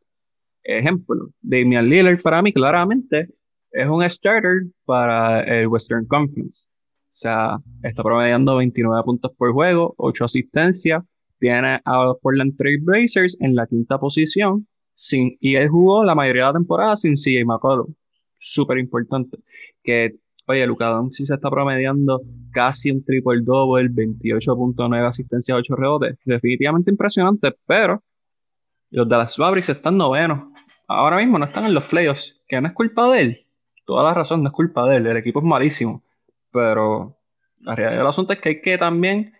Ejemplo, Damian Lillard para mí claramente es un starter para el Western Conference. sea, está promediando 29 puntos por juego, 8 asistencias. Tiene a los Portland Trail Blazers en la quinta posición. Sin, y él jugó la mayoría de la temporada sin CJ McCollum. Súper importante. Que, oye, Luka Doncic se está promediando casi un triple double, 28.9 asistencias, 8 rebotes. Definitivamente impresionante, pero los Dallas Mavericks están novenos. Ahora mismo no están en los playoffs, que no es culpa de él. Toda la razón no es culpa de él, el equipo es malísimo. Pero la realidad del asunto es que hay que también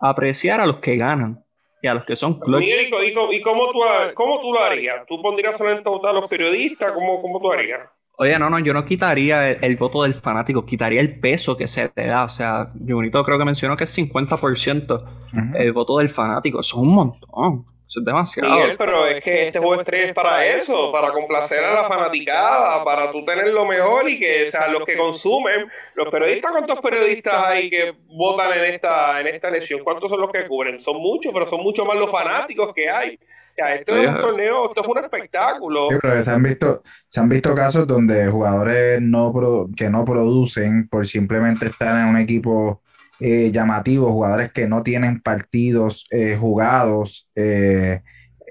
apreciar a los que ganan y a los que son clutch. ¿y, cómo, tú, cómo tú lo harías? ¿Tú pondrías solamente a votar a los periodistas? ¿Cómo, cómo tú harías? Oye, no, no, yo no quitaría el, voto del fanático, quitaría el peso que se te da. O sea, Junito creo que mencionó que es 50% el voto del fanático. Eso es un montón. Eso es demasiado. pero es que este juego estrella es para eso, para complacer a la fanaticada, para tú tener lo mejor y que, o sea, los que consumen, los periodistas, ¿cuántos periodistas hay que votan en esta, en esta elección? ¿Cuántos son los que cubren? Son muchos, pero son mucho más los fanáticos que hay. O sea, esto es un torneo, esto es un espectáculo. se han visto, se han visto casos donde jugadores no que no producen por simplemente estar en un equipo eh, llamativos, jugadores que no tienen partidos eh, jugados, eh,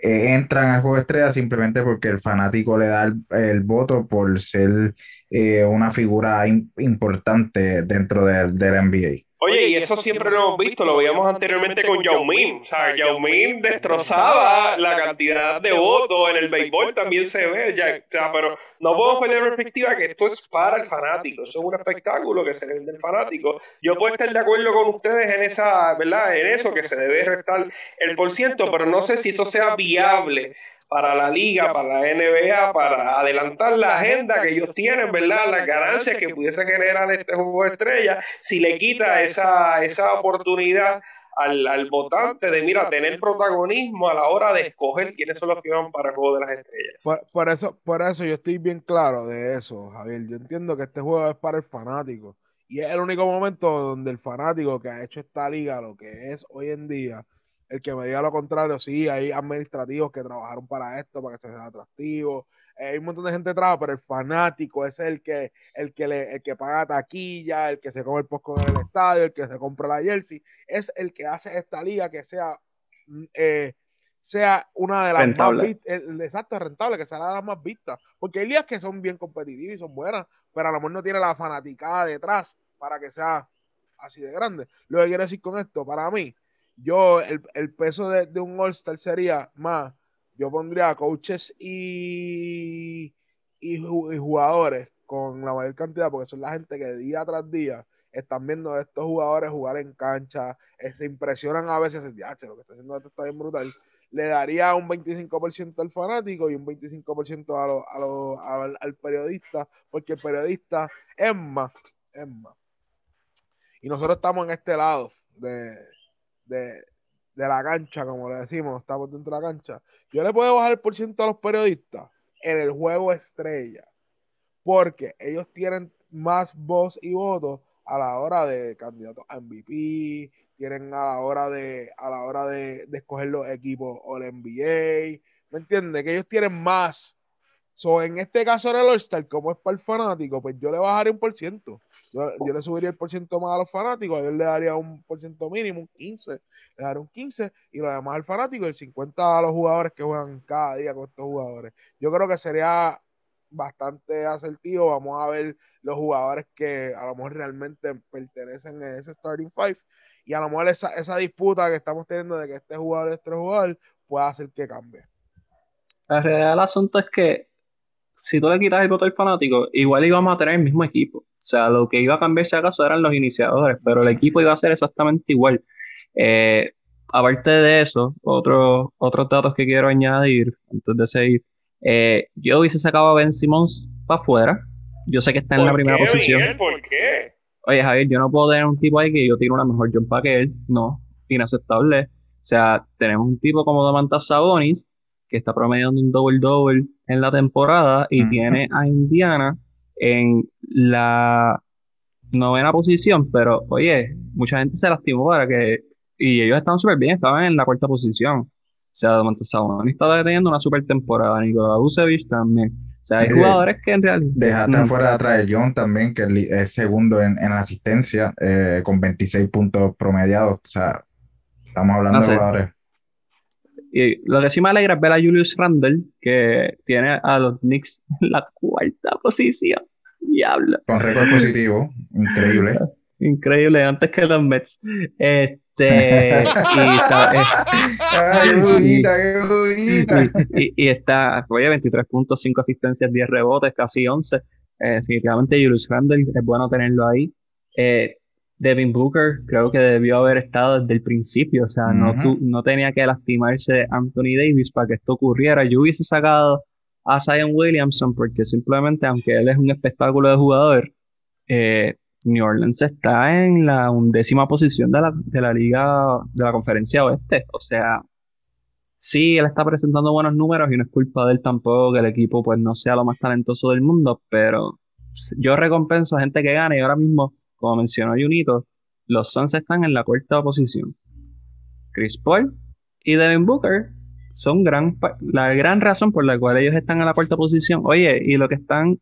entran al juego de estrella simplemente porque el fanático le da el, voto por ser una figura importante dentro del NBA. Oye, y eso siempre lo hemos visto, lo veíamos anteriormente con Yao Ming. O sea, Yao Ming destrozaba la cantidad de votos en el béisbol, también se ve. Ya, pero no podemos poner en perspectiva que esto es para el fanático, eso es un espectáculo que se le del fanático. Yo puedo estar de acuerdo con ustedes en esa, ¿verdad? En eso, que se debe restar el por ciento, pero no sé si eso sea viable para la liga, para la NBA, para adelantar la agenda que ellos tienen, ¿verdad? Las ganancias que pudiese generar este juego de estrella, si le quita esa, esa oportunidad al, al, votante de, mira, tener protagonismo a la hora de escoger quiénes son los que van para el juego de las estrellas. Por, eso, por eso yo estoy bien claro de eso, Javier. Yo entiendo que este juego es para el fanático. Y es el único momento donde el fanático que ha hecho esta liga, lo que es hoy en día, el que me diga lo contrario, sí, hay administrativos que trabajaron para esto, para que sea atractivo. Eh, hay un montón de gente que trabaja, pero el fanático es el que, el que, le, el que paga taquilla, el que se come el post en el estadio, el que se compra la jersey, es el que hace esta liga que sea, mm, eh, sea una de las más vistas, exacto, rentable, que sea una de las más vistas. Porque hay ligas que son bien competitivas y son buenas, pero a lo mejor no tiene la fanaticada detrás para que sea así de grande. Lo que quiero decir con esto, para mí, yo, el, peso de, un All-Star sería más, yo pondría coaches y, y, jugadores con la mayor cantidad, porque son la gente que día tras día están viendo a estos jugadores jugar en cancha, eh, se impresionan a veces, el lo que está haciendo esto está bien brutal. Le daría un 25% al fanático y un 25% a al, periodista, porque el periodista es más, es más. Y nosotros estamos en este lado de, de, la cancha, como le decimos, estamos dentro de la cancha, yo le puedo bajar el por ciento a los periodistas en el juego estrella, porque ellos tienen más voz y voto a la hora de candidatos a MVP, tienen a la hora de a la hora de, escoger los equipos o el NBA, ¿me entiendes? Que ellos tienen más. So, en este caso en el All-Star, como es para el fanático, pues yo le bajaré un por ciento. Yo, le subiría el por ciento más a los fanáticos, yo le daría un por ciento mínimo, un 15, le daría un 15 y lo demás al fanático y el 50 a los jugadores que juegan cada día con estos jugadores. Yo creo que sería bastante asertivo, vamos a ver los jugadores que a lo mejor realmente pertenecen a ese starting five y a lo mejor esa, esa disputa que estamos teniendo de que este jugador es este jugador puede hacer que cambie. La realidad del asunto es que si tú le quitas el voto al fanático, igual íbamos a tener el mismo equipo. O sea, lo que iba a cambiar si acaso eran los iniciadores, pero el equipo iba a ser exactamente igual. Eh, aparte de eso, otros otros datos que quiero añadir antes de seguir. Eh, yo hubiese sacado a Ben Simmons para afuera. Yo sé que está en la primera posición. ¿Por qué? Oye, Javier, yo no puedo tener un tipo ahí que yo tiene una mejor jumpa que él. No, inaceptable. O sea, tenemos un tipo como Domantas Sabonis, que está promediando un double-double en la temporada, y tiene a Indiana en la novena posición, pero oye, mucha gente se lastimó para que. Y ellos estaban súper bien, estaban en la cuarta posición. O sea, Domantas Sabonis estaba teniendo una super temporada, Nikola Vucevic también. O sea, hay jugadores que en realidad. Dejaste afuera de atrás de John también, que es segundo en, en asistencia, eh, con 26 puntos promediados. O sea, estamos hablando de jugadores. Y lo que sí me alegra es ver a Julius Randle, que tiene a los Knicks en la cuarta posición. Diablo. Con récord positivo, increíble. Increíble, antes que los Mets. Este, y está, y, está, oye, 23.5 asistencias, 10 rebotes, casi 11. Eh, definitivamente Julius Randle es bueno tenerlo ahí. Eh, Devin Booker creo que debió haber estado desde el principio, o sea, no, no tenía que lastimarse Anthony Davis para que esto ocurriera. Yo hubiese sacado a Zion Williamson porque simplemente, aunque él es un espectáculo de jugador, eh, New Orleans está en la undécima posición de la, de la liga de la conferencia oeste. O sea, sí, él está presentando buenos números y no es culpa de él tampoco que el equipo pues no sea lo más talentoso del mundo, pero yo recompenso a gente que gane y ahora mismo, como mencionó Junito, los Suns están en la cuarta posición. Chris Paul y Devin Booker son gran, la gran razón por la cual ellos están en la cuarta posición. Oye, y lo que están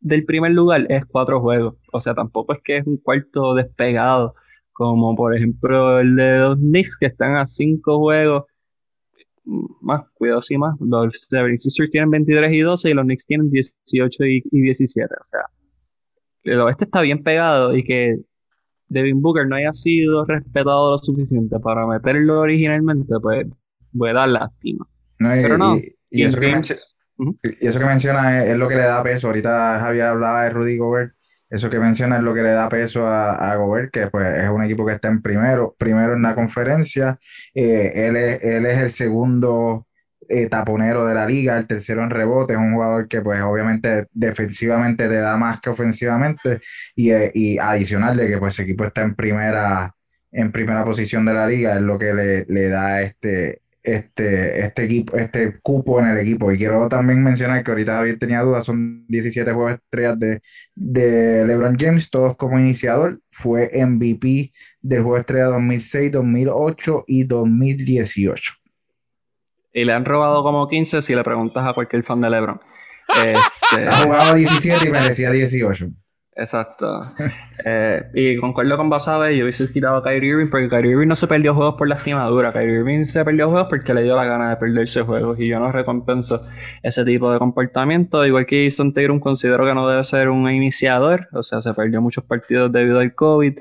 del primer lugar es cuatro juegos. O sea, tampoco es que es un cuarto despegado, como por ejemplo el de los Knicks, que están a cinco juegos. Más, cuidado sí más. Los 76ers tienen 23 y 12 y los Knicks tienen 18 y, 17. O sea, el oeste está bien pegado y que Devin Booker no haya sido respetado lo suficiente para meterlo originalmente, pues voy a dar lástima. Pero no. Y, eso que y eso que menciona es, lo que le da peso. Ahorita Javier hablaba de Rudy Gobert. Eso que menciona es lo que le da peso a, Gobert, que pues es un equipo que está en primero, primero en la conferencia. Eh, él, es, él es el segundo eh, taponero de la liga, el tercero en rebote. Es un jugador que pues obviamente defensivamente te da más que ofensivamente. Y, eh, y adicional de que pues su equipo está en primera, en primera posición de la liga, es lo que le, le da este, este, este equipo, este cupo en el equipo. Y quiero también mencionar que ahorita Javier tenía dudas, son 17 juegos estrellas de, de LeBron James, todos como iniciador. Fue MVP del juego estrella 2006, 2008 y 2018. Y le han robado como 15 si le preguntas a cualquier fan de LeBron. Este... ha jugado 17 y merecía 18. Exacto. Eh, y concuerdo con Basabe, yo hubiese quitado a Kyrie Irving porque Kyrie Irving no se perdió juegos por lastimadura. Kyrie Irving se perdió juegos porque le dio la gana de perderse juegos y yo no recompenso ese tipo de comportamiento. Igual que Jason Tatum considero que no debe ser un iniciador, o sea, se perdió muchos partidos debido al COVID.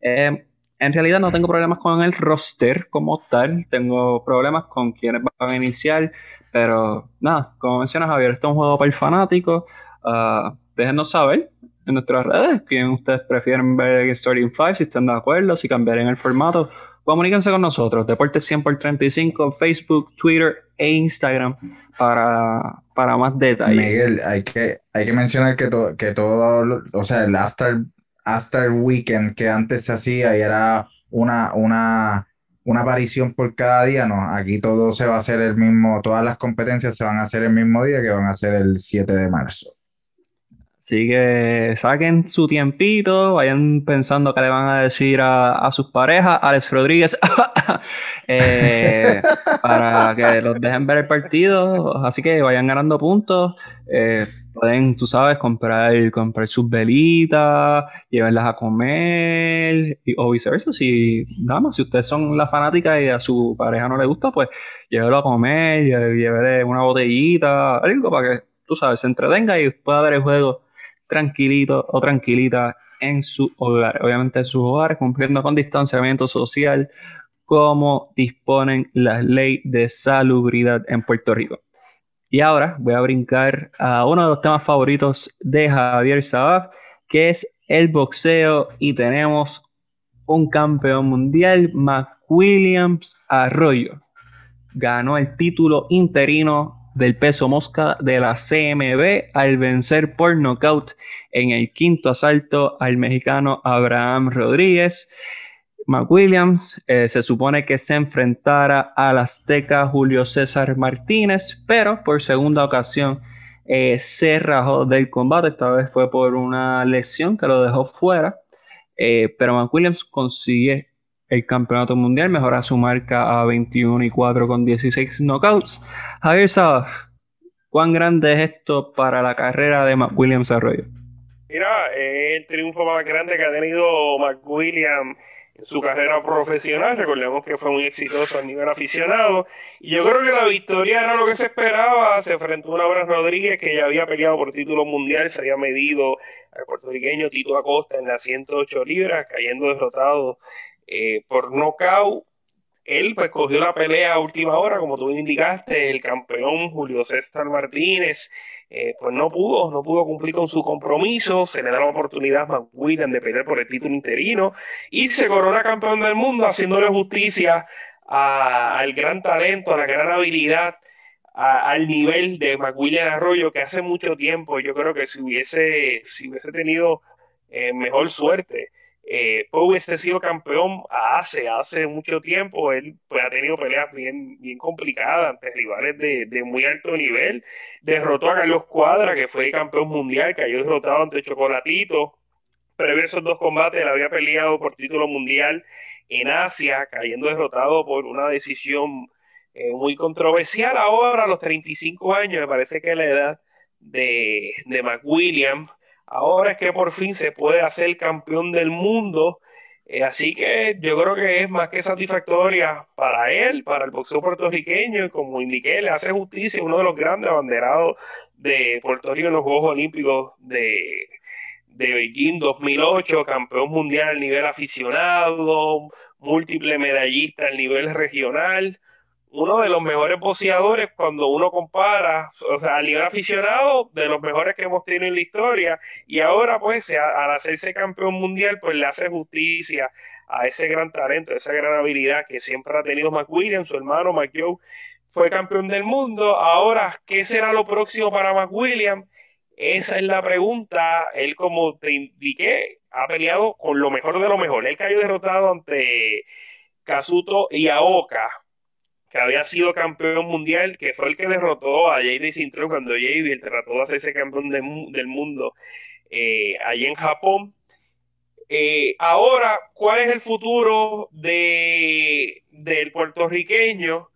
Eh, en realidad no tengo problemas con el roster como tal, tengo problemas con quienes van a iniciar, pero nada, como menciona Javier, esto es un juego para el fanático. Uh, déjenos saber en nuestras redes quién ustedes prefieren ver Starting 5, si están de acuerdo, si cambiarían el formato. Comuníquense con nosotros, Deportes 100 por 35, Facebook, Twitter e Instagram para, para más detalles. Miguel, hay que, hay que mencionar que, que todo, o sea, el After, Weekend que antes se hacía y era una, una, una aparición por cada día, no, aquí todo se va a hacer el mismo, todas las competencias se van a hacer el mismo día que van a ser el 7 de marzo. Así que saquen su tiempito, vayan pensando qué le van a decir a, sus parejas, Alex Rodríguez, eh, para que los dejen ver el partido. Así que vayan ganando puntos. Eh, pueden, tú sabes, comprar, comprar sus velitas, llevarlas a comer, o viceversa. Si, si ustedes son la fanática y a su pareja no le gusta, pues llévelo a comer, llévele una botellita, algo para que, tú sabes, se entretenga y pueda ver el juego tranquilito o tranquilita en su hogar. Obviamente en sus hogares, cumpliendo con distanciamiento social, como disponen las leyes de salubridad en Puerto Rico. Y ahora voy a brincar a uno de los temas favoritos de Javier Sabaf, que es el boxeo. Y tenemos un campeón mundial, McWilliams Arroyo. Ganó el título interino del peso mosca de la CMB al vencer por nocaut en el quinto asalto al mexicano Abraham Rodríguez. McWilliams eh, se supone que se enfrentara al azteca Julio César Martínez, pero por segunda ocasión eh, se rajó del combate. Esta vez fue por una lesión que lo dejó fuera. Eh, pero McWilliams consigue el campeonato mundial, mejora su marca a 21 y 4 con 16 knockouts. Javier Sabas, ¿Cuán grande es esto para la carrera de Williams Arroyo? Mira, es el triunfo más grande que ha tenido McWilliams en su carrera profesional. Recordemos que fue muy exitoso a nivel aficionado. Y yo creo que la victoria era lo que se esperaba. Se enfrentó a una Rodríguez que ya había peleado por título mundial. Se había medido al puertorriqueño Tito Acosta en las 108 libras, cayendo derrotado eh, por nocaut él pues cogió la pelea a última hora, como tú indicaste, el campeón Julio César Martínez, eh, pues no pudo, no pudo cumplir con su compromiso, se le da la oportunidad a McWilliam de pelear por el título interino y se corona campeón del mundo haciéndole justicia al gran talento, a la gran habilidad, al nivel de McWilliam Arroyo que hace mucho tiempo yo creo que si hubiese, si hubiese tenido eh, mejor suerte, eh, hubiese sido campeón hace, hace mucho tiempo. Él pues, ha tenido peleas bien, bien complicadas ante rivales de, de, muy alto nivel. Derrotó a Carlos Cuadra, que fue campeón mundial, cayó derrotado ante Chocolatito. Previo esos dos combates, él había peleado por título mundial en Asia, cayendo derrotado por una decisión eh, muy controversial. Ahora, a los 35 años, me parece que la edad de, de McWilliam Ahora es que por fin se puede hacer campeón del mundo. Eh, así que yo creo que es más que satisfactoria para él, para el boxeo puertorriqueño, y como indiqué, le hace justicia uno de los grandes abanderados de Puerto Rico en los Juegos Olímpicos de, de Beijing 2008, campeón mundial a nivel aficionado, múltiple medallista a nivel regional uno de los mejores boxeadores cuando uno compara, o sea, a nivel aficionado, de los mejores que hemos tenido en la historia, y ahora pues al hacerse campeón mundial, pues le hace justicia a ese gran talento, a esa gran habilidad que siempre ha tenido McWilliam, su hermano McJoe fue campeón del mundo, ahora, ¿qué será lo próximo para McWilliam? Esa es la pregunta, él como te indiqué, ha peleado con lo mejor de lo mejor, él cayó derrotado ante Kazuto y Aoka, que había sido campeón mundial, que fue el que derrotó a J.D. Sintron cuando J.D. trató de hacerse campeón del mundo eh, allí en Japón. Eh, ahora, ¿cuál es el futuro de, del puertorriqueño?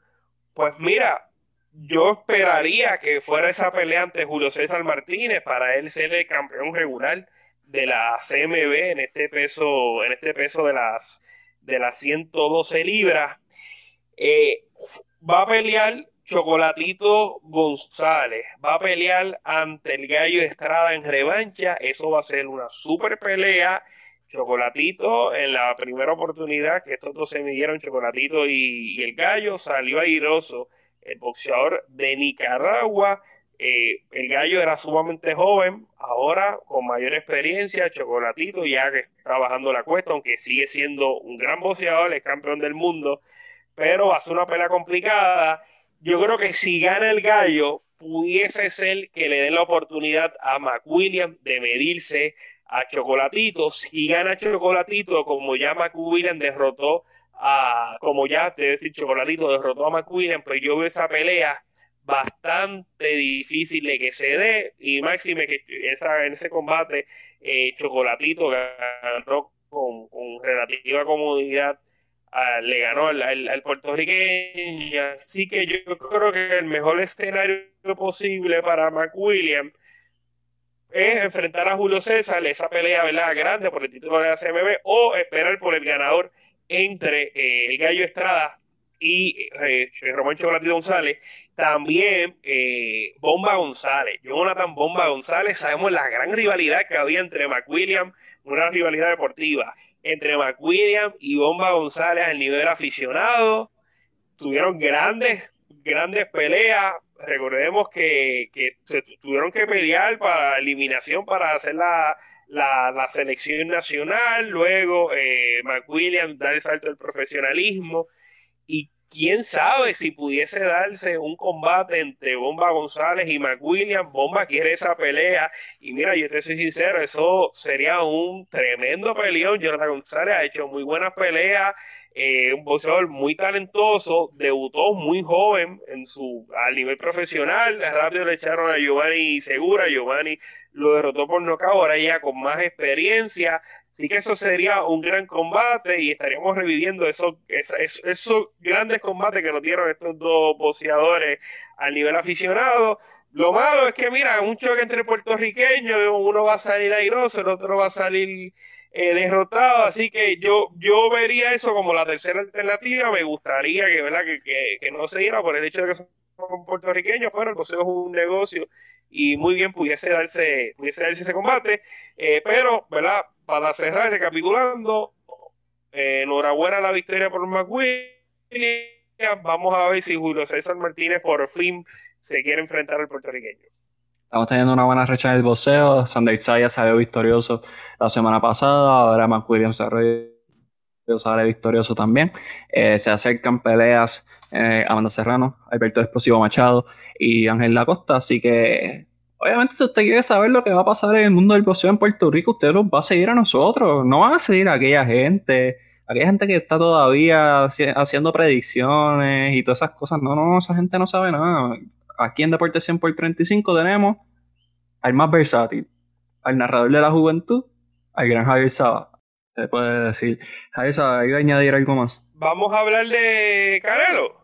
Pues mira, yo esperaría que fuera esa pelea ante Julio César Martínez para él ser el campeón regular de la CMB en este peso, en este peso de las de las 112 libras. Eh, va a pelear Chocolatito González, va a pelear ante el Gallo Estrada en revancha, eso va a ser una super pelea. Chocolatito en la primera oportunidad que estos dos se midieron, Chocolatito y, el Gallo, salió airoso el boxeador de Nicaragua. Eh, el Gallo era sumamente joven, ahora con mayor experiencia, Chocolatito ya que está bajando la cuesta, aunque sigue siendo un gran boxeador, es campeón del mundo pero va a ser una pelea complicada. Yo creo que si gana el gallo, pudiese ser que le den la oportunidad a McWilliam de medirse a Chocolatito. Si gana Chocolatito, como ya McWilliam derrotó a, como ya te decir, Chocolatito derrotó a McWilliam, pues yo veo esa pelea bastante difícil de que se dé y máxime que esa, en ese combate eh, Chocolatito ganó con, con relativa comodidad le ganó al, puertorriqueño. Así que yo creo que el mejor escenario posible para McWilliam es enfrentar a Julio César, esa pelea ¿verdad? grande por el título de la CMB, o esperar por el ganador entre eh, el Gallo Estrada y eh, Román Chocolatito González. También eh, Bomba González, Jonathan Bomba González, sabemos la gran rivalidad que había entre McWilliam, una rivalidad deportiva entre McWilliam y Bomba González al nivel aficionado. Tuvieron grandes, grandes peleas. Recordemos que, tuvieron que pelear para eliminación para hacer la, la, selección nacional. Luego eh, McWilliam da el salto del profesionalismo. Y quién sabe si pudiese darse un combate entre Bomba González y McWilliam. Bomba quiere esa pelea. Y mira, yo te soy sincero, eso sería un tremendo peleón. Jonathan González ha hecho muy buenas peleas. Eh, un boxeador muy talentoso, debutó muy joven en su a nivel profesional. Rápido le echaron a Giovanni Segura. Giovanni lo derrotó por nocaut, ahora ya con más experiencia. Así que eso sería un gran combate y estaríamos reviviendo esos, esos, grandes combates que nos dieron estos dos boxeadores al nivel aficionado. Lo malo es que, mira, un choque entre puertorriqueños, uno va a salir airoso, el otro va a salir eh, derrotado, así que yo, yo vería eso como la tercera alternativa, me gustaría que, ¿verdad? Que, que, no se diera por el hecho de que son puertorriqueños, pero el boxeo es un negocio y muy bien pudiese darse, pudiese darse ese combate, eh, pero, ¿verdad? Para cerrar, recapitulando, eh, enhorabuena a la victoria por McWilliams, vamos a ver si Julio César Martínez por fin se quiere enfrentar al puertorriqueño. Estamos teniendo una buena recha en el boxeo. Sander Saya salió victorioso la semana pasada. Ahora McWilliams sale victorioso también. Eh, se acercan peleas eh, Amanda Serrano, Alberto Explosivo Machado y Ángel Lacosta. Así que, obviamente, si usted quiere saber lo que va a pasar en el mundo del boxeo en Puerto Rico, usted nos va a seguir a nosotros. No van a seguir a aquella gente aquella gente que está todavía haciendo predicciones y todas esas cosas, no, no, esa gente no sabe nada aquí en Deporte 100 por 35 tenemos al más versátil, al narrador de la juventud, al gran Javier Saba. Se puede decir. Javier Saba, iba a añadir algo más. Vamos a hablar de Canelo.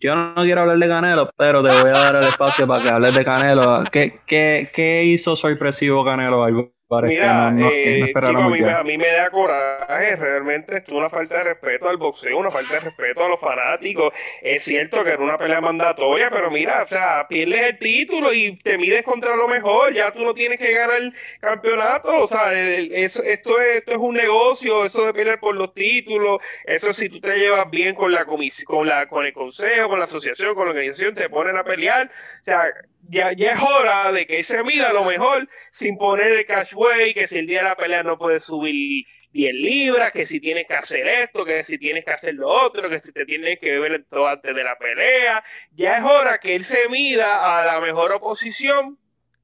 Yo no quiero hablar de Canelo, pero te voy a dar el espacio para que hables de Canelo. ¿Qué, qué, qué hizo sorpresivo Canelo? ¿Algo? Mira, eh, a, mí, me da coraje, realmente es una falta de respeto al boxeo, una falta de respeto a los fanáticos. Es cierto que era una pelea mandatoria, pero mira, o sea, pierdes el título y te mides contra lo mejor, ya tú no tienes que ganar el campeonato, o sea, esto, es, esto es un negocio, eso de pelear por los títulos, eso si tú te llevas bien con la comisión, con la, con el consejo, con la asociación, con la organización, te ponen a pelear, o sea, ya, es hora de que se mida lo mejor sin poner el cashway, que si el día de la pelea no puedes subir 10 libras, que si tienes que hacer esto, que si tienes que hacer lo otro, que si te tienes que beber todo antes de la pelea. Ya es hora que él se mida a la mejor oposición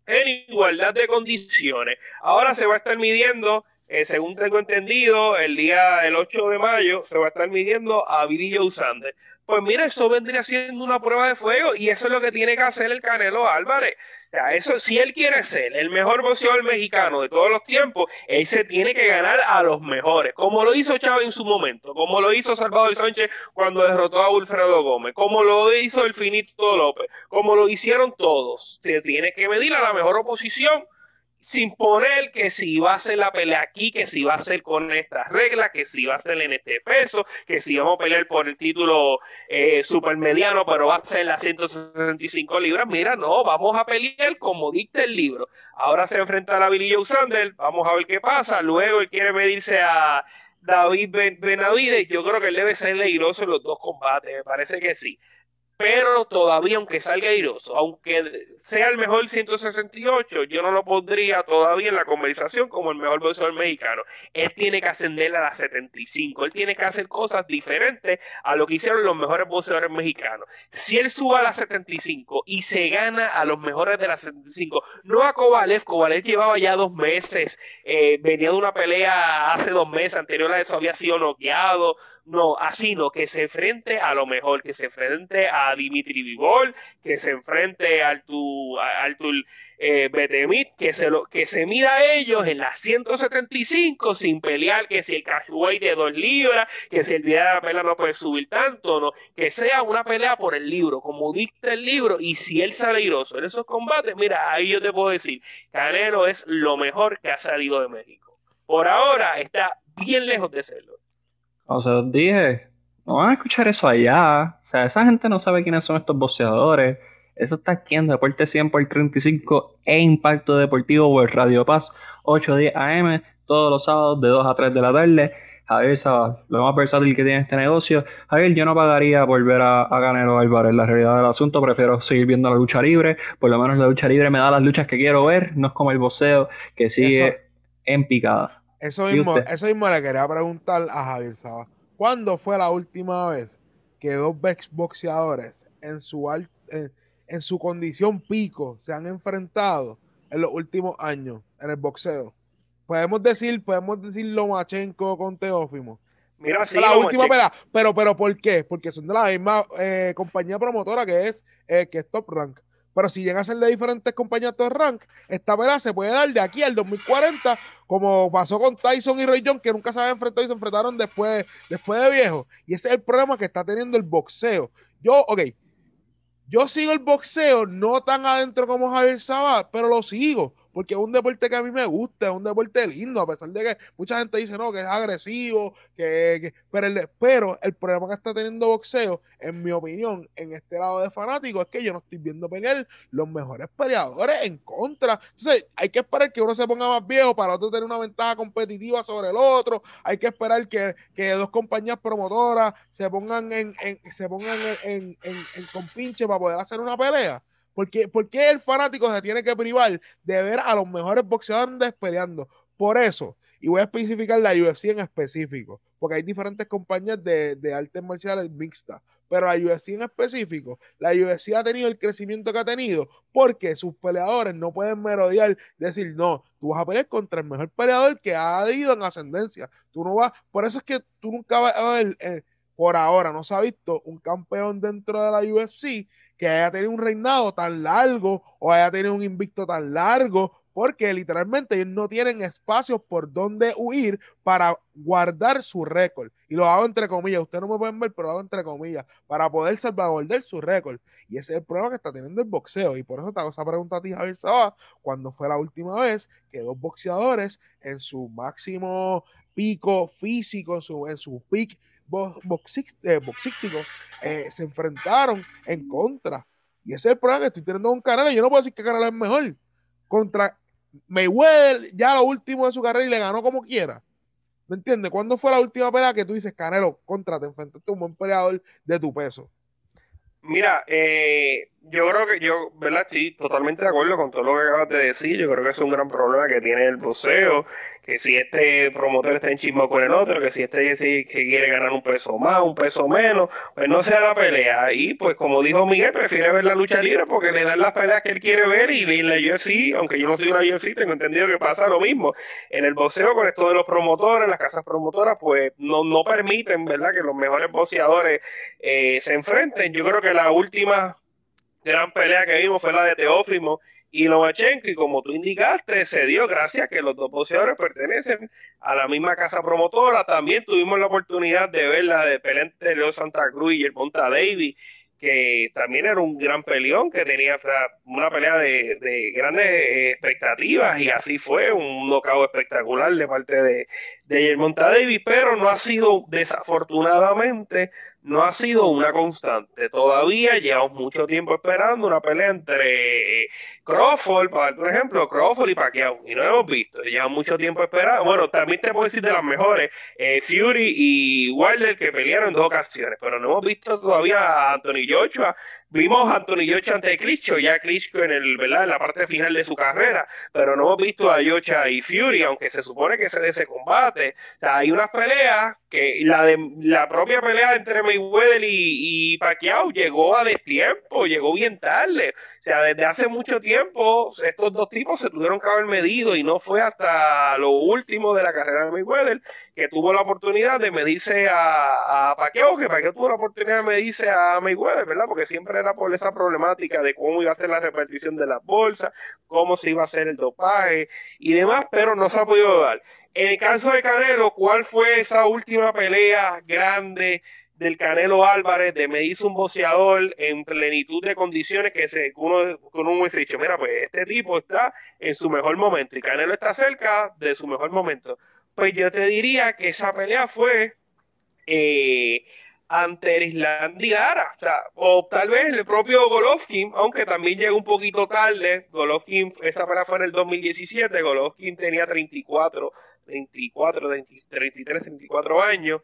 en igualdad de condiciones. Ahora se va a estar midiendo, eh, según tengo entendido, el día del 8 de mayo se va a estar midiendo a Billy Joe Sanders. Pues mira, eso vendría siendo una prueba de fuego y eso es lo que tiene que hacer el Canelo Álvarez. O sea, eso, si él quiere ser el mejor boxeador mexicano de todos los tiempos, él se tiene que ganar a los mejores, como lo hizo Chávez en su momento, como lo hizo Salvador Sánchez cuando derrotó a Wilfredo Gómez, como lo hizo el Finito López, como lo hicieron todos. Se tiene que medir a la mejor oposición sin poner que si va a ser la pelea aquí, que si va a ser con estas reglas, que si va a ser en este peso, que si vamos a pelear por el título eh, mediano, pero va a ser las 165 libras. Mira, no, vamos a pelear como dicta el libro. Ahora se enfrenta a la Billy Joe Sander, vamos a ver qué pasa. Luego él quiere medirse a David Benavides. Yo creo que él debe ser legroso en los dos combates, me parece que sí pero todavía aunque salga airoso, aunque sea el mejor 168, yo no lo pondría todavía en la conversación como el mejor boxeador mexicano. Él tiene que ascender a la 75, él tiene que hacer cosas diferentes a lo que hicieron los mejores boxeadores mexicanos. Si él sube a la 75 y se gana a los mejores de la 75, no a Kovalev, Kovalev llevaba ya dos meses, eh, venía de una pelea hace dos meses, anterior a eso había sido noqueado, no, así no, que se enfrente a lo mejor, que se enfrente a Dimitri Vivol, que se enfrente al tu, al tu eh, que se lo, que se mida a ellos en las 175 sin pelear, que si el cashway de dos libras, que si el día de la pelea no puede subir tanto, no, que sea una pelea por el libro, como dicta el libro, y si él sale iroso en esos combates, mira, ahí yo te puedo decir, Canelo es lo mejor que ha salido de México. Por ahora está bien lejos de serlo. O sea, dije, no van a escuchar eso allá. O sea, esa gente no sabe quiénes son estos boxeadores. Eso está aquí en Deporte 100 por 35 e Impacto Deportivo por Radio Paz 8-10 AM todos los sábados de 2 a 3 de la tarde. Javier Saba, lo más versátil que tiene este negocio. Javier, yo no pagaría por ver a, a Canelo Álvarez. La realidad del asunto, prefiero seguir viendo la lucha libre. Por lo menos la lucha libre me da las luchas que quiero ver. No es como el boxeo que sigue en picada. Eso mismo, eso mismo le quería preguntar a Javier Saba. ¿Cuándo fue la última vez que dos boxeadores en su, en, su condición pico se han enfrentado en los últimos años en el boxeo? Podemos decir, podemos decir Lomachenko con Teófimo. Mira, sí, la última pelea. Pero, pero, ¿por qué? Porque son de la misma eh, compañía promotora que es, eh, que es Top Rank. Pero si llegan a ser de diferentes compañías de rank, esta verdad se puede dar de aquí al 2040, como pasó con Tyson y Roy Jones, que nunca se habían enfrentado y se enfrentaron después, después de viejo. Y ese es el problema que está teniendo el boxeo. Yo, ok, yo sigo el boxeo no tan adentro como Javier Sabat, pero lo sigo porque es un deporte que a mí me gusta, es un deporte lindo, a pesar de que mucha gente dice, no, que es agresivo, que, pero, el, el problema que está teniendo boxeo, en mi opinión, en este lado de fanáticos, es que yo no estoy viendo pelear los mejores peleadores en contra. Entonces, hay que esperar que uno se ponga más viejo para otro tener una ventaja competitiva sobre el otro, hay que esperar que, dos compañías promotoras se pongan en, se pongan en, en, en compinche para poder hacer una pelea. ¿Por qué, el fanático se tiene que privar de ver a los mejores boxeadores peleando? Por eso, y voy a especificar la UFC en específico, porque hay diferentes compañías de, artes marciales mixtas, pero la UFC en específico, la UFC ha tenido el crecimiento que ha tenido porque sus peleadores no pueden merodear, decir, no, tú vas a pelear contra el mejor peleador que ha ido en ascendencia. Tú no vas, por eso es que tú nunca vas a ver, eh, por ahora no se ha visto un campeón dentro de la UFC que haya tenido un reinado tan largo o haya tenido un invicto tan largo, porque literalmente ellos no tienen espacios por donde huir para guardar su récord. Y lo hago entre comillas, ustedes no me pueden ver, pero lo hago entre comillas, para poder salvaguardar su récord. Y ese es el problema que está teniendo el boxeo. Y por eso te hago esa pregunta a ti, Javier Sabá, cuando fue la última vez que dos boxeadores en su máximo pico físico, en su, en boxísticos eh, se enfrentaron en contra. Y ese es el problema que estoy teniendo un canal. Y yo no puedo decir que Canelo es mejor. Contra Mayweather, ya lo último de su carrera y le ganó como quiera. ¿Me entiendes? ¿Cuándo fue la última pelea que tú dices, Canelo, contra, te enfrentaste a un buen peleador de tu peso? Mira, eh, yo creo que yo, ¿verdad? Estoy totalmente de acuerdo con todo lo que acabas de decir. Yo creo que es un gran problema que tiene el boxeo que si este promotor está en chismo con el otro, que si este dice que quiere ganar un peso más, un peso menos, pues no sea la pelea. Y pues como dijo Miguel, prefiere ver la lucha libre porque le dan las peleas que él quiere ver y en la UFC, aunque yo no soy una UFC, tengo entendido que pasa lo mismo. En el boxeo con esto de los promotores, las casas promotoras, pues no, no permiten, ¿verdad?, que los mejores boxeadores eh, se enfrenten. Yo creo que la última gran pelea que vimos fue la de Teófimo y Lomachenko, y como tú indicaste, se dio gracias a que los dos boxeadores pertenecen a la misma casa promotora. También tuvimos la oportunidad de ver la de Pelente Leo Santa Cruz y el Monta Davis, que también era un gran peleón, que tenía una pelea de, grandes expectativas, y así fue, un knockout espectacular de parte de, de Monta Davis, pero no ha sido desafortunadamente no ha sido una constante. Todavía llevamos mucho tiempo esperando una pelea entre eh, Crawford, un ejemplo, Crawford y Pacquiao, y no hemos visto. Llevamos mucho tiempo esperando. Bueno, también te puedo decir de las mejores, eh, Fury y Wilder que pelearon en dos ocasiones, pero no hemos visto todavía a Anthony Joshua Vimos a Anthony Yocha ante Klitschko, ya Klitschko en, el, ¿verdad? en la parte final de su carrera, pero no hemos visto a Yocha y Fury, aunque se supone que se de ese combate. Hay unas peleas que la de la propia pelea entre Mayweather y, y Pacquiao llegó a destiempo, llegó bien tarde. Sea, desde hace mucho tiempo estos dos tipos se tuvieron que haber medido y no fue hasta lo último de la carrera de Mayweather que tuvo la oportunidad de medirse a, a que Pacquiao tuvo la oportunidad de medirse a Mayweather, ¿verdad? Porque siempre era por esa problemática de cómo iba a ser la repartición de las bolsas, cómo se iba a hacer el dopaje y demás, pero no se ha podido dar. En el caso de Canelo, ¿cuál fue esa última pelea grande del Canelo Álvarez de medirse un boxeador en plenitud de condiciones que se, uno, uno hubiese dicho, mira, pues este tipo está en su mejor momento y Canelo está cerca de su mejor momento? Pues yo te diría que esa pelea fue eh, ante el Islandia o, o tal vez el propio Golovkin, aunque también llegó un poquito tarde. Golovkin, esa pelea fue en el 2017, Golovkin tenía 34, 24, 33, 34 años.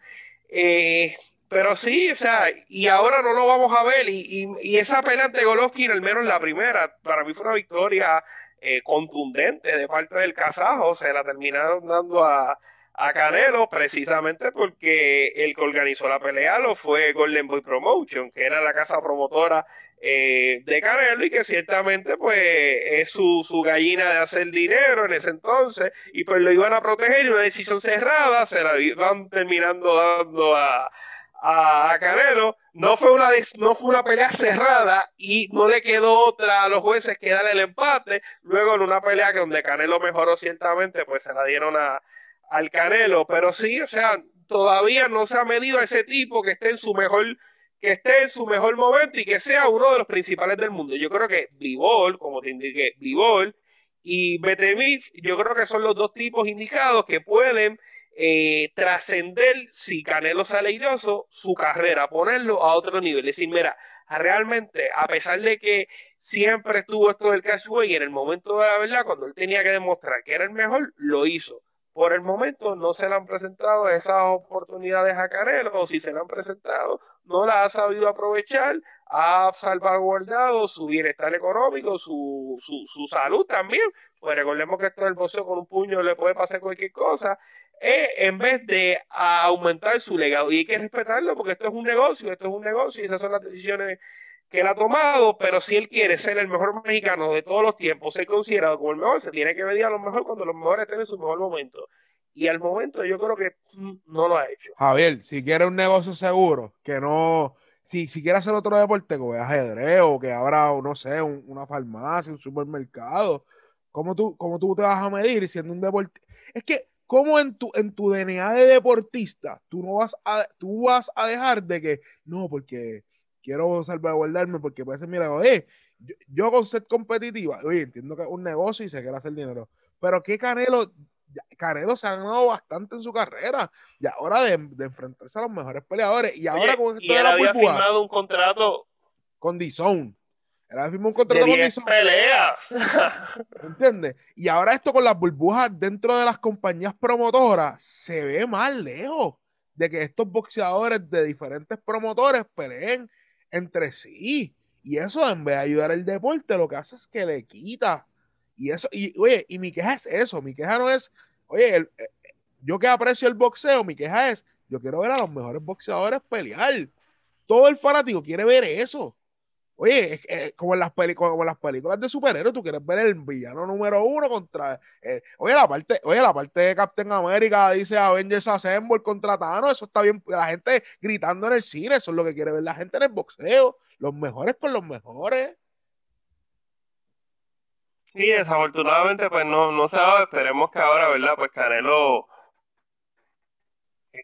Eh, pero sí, o sea, y ahora no lo vamos a ver. Y, y, esa pelea ante Golovkin, al menos la primera, para mí fue una victoria eh, contundente de parte del kazajo. Se la terminaron dando a, a Canelo precisamente porque el que organizó la pelea lo fue Golden Boy Promotion, que era la casa promotora eh, de Canelo y que ciertamente pues es su, su, gallina de hacer dinero en ese entonces y pues lo iban a proteger y una decisión cerrada se la iban terminando dando a, a, Canelo. No fue, una, no fue una pelea cerrada y no le quedó otra a los jueces que darle el empate. Luego en una pelea donde Canelo mejoró ciertamente pues se la dieron a al Canelo, pero sí, o sea, todavía no se ha medido a ese tipo que esté en su mejor que esté en su mejor momento y que sea uno de los principales del mundo. Yo creo que Bivol, como te indiqué, Bivol y Betemif, yo creo que son los dos tipos indicados que pueden eh, trascender, si Canelo sale airoso, su carrera, ponerlo a otro nivel. Es decir, mira, realmente, a pesar de que siempre estuvo esto del cashway y en el momento de la verdad, cuando él tenía que demostrar que era el mejor, lo hizo. Por el momento no se le han presentado esas oportunidades a Canelo, o si se le han presentado, no las ha sabido aprovechar, ha salvaguardado su bienestar económico, su, su, su salud también. Pues recordemos que esto del boxeo con un puño le puede pasar cualquier cosa. En vez de aumentar su legado. Y hay que respetarlo porque esto es un negocio, esto es un negocio y esas son las decisiones que él ha tomado, pero si él quiere ser el mejor mexicano de todos los tiempos, ser considerado como el mejor, se tiene que medir a lo mejor cuando los mejores estén en su mejor momento. Y al momento yo creo que no lo ha hecho. Javier, si quiere un negocio seguro, que no, si, si quiere hacer otro deporte, que ajedrez o que abra, no sé, una farmacia, un supermercado, ¿cómo tú, ¿cómo tú te vas a medir siendo un deporte? Es que ¿Cómo en tu, en tu DNA de deportista tú no vas a, tú vas a dejar de que, no, porque quiero salvaguardarme, porque puede ser, mira, oye, yo, con set competitiva, oye, entiendo que es un negocio y se quiere hacer dinero, pero ¿qué Canelo? Canelo se ha ganado bastante en su carrera y ahora de, enfrentarse a los mejores peleadores y ahora con esto de la había firmado un contrato con D-Zone era firmó un contrato con peleas. ¿Entiendes? Y ahora esto con las burbujas dentro de las compañías promotoras se ve más lejos de que estos boxeadores de diferentes promotores peleen entre sí. Y eso en vez de ayudar al deporte, lo que hace es que le quita. Y eso, y oye, y mi queja es eso, mi queja no es, oye, eh, yo que aprecio el boxeo, mi queja es, yo quiero ver a los mejores boxeadores pelear. Todo el fanático quiere ver eso. Oye, eh, como, en las películas de superhéroes, tú quieres ver el villano número uno contra. Eh, oye, la parte, oye, la parte de Captain America dice Avengers Assemble contra Thanos, eso está bien. La gente gritando en el cine, eso es lo que quiere ver la gente en el boxeo. Los mejores con los mejores. Sí, desafortunadamente, pues no, no se Esperemos que ahora, ¿verdad? Pues Canelo.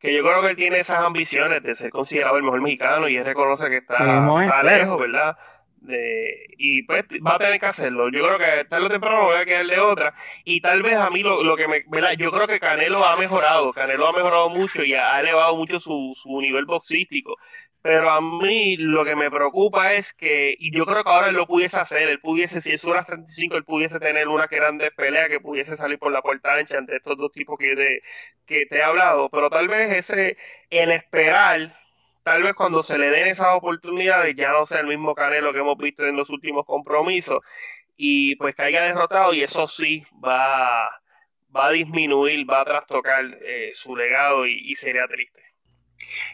Que yo creo que él tiene esas ambiciones de ser considerado el mejor mexicano y él reconoce que está, está lejos, ¿verdad? De, y pues va a tener que hacerlo. Yo creo que tarde o temprano voy a quedarle otra. Y tal vez a mí lo, lo que me. ¿verdad? Yo creo que Canelo ha mejorado. Canelo ha mejorado mucho y ha elevado mucho su, su nivel boxístico. Pero a mí lo que me preocupa es que, y yo creo que ahora él lo pudiese hacer, él pudiese, si es una 35, él pudiese tener una grande pelea que pudiese salir por la puerta ancha ante estos dos tipos que te, que te he hablado. Pero tal vez ese, el esperar, tal vez cuando se le den esas oportunidades, ya no sea el mismo Canelo que hemos visto en los últimos compromisos, y pues caiga derrotado, y eso sí va, va a disminuir, va a trastocar eh, su legado y sería triste.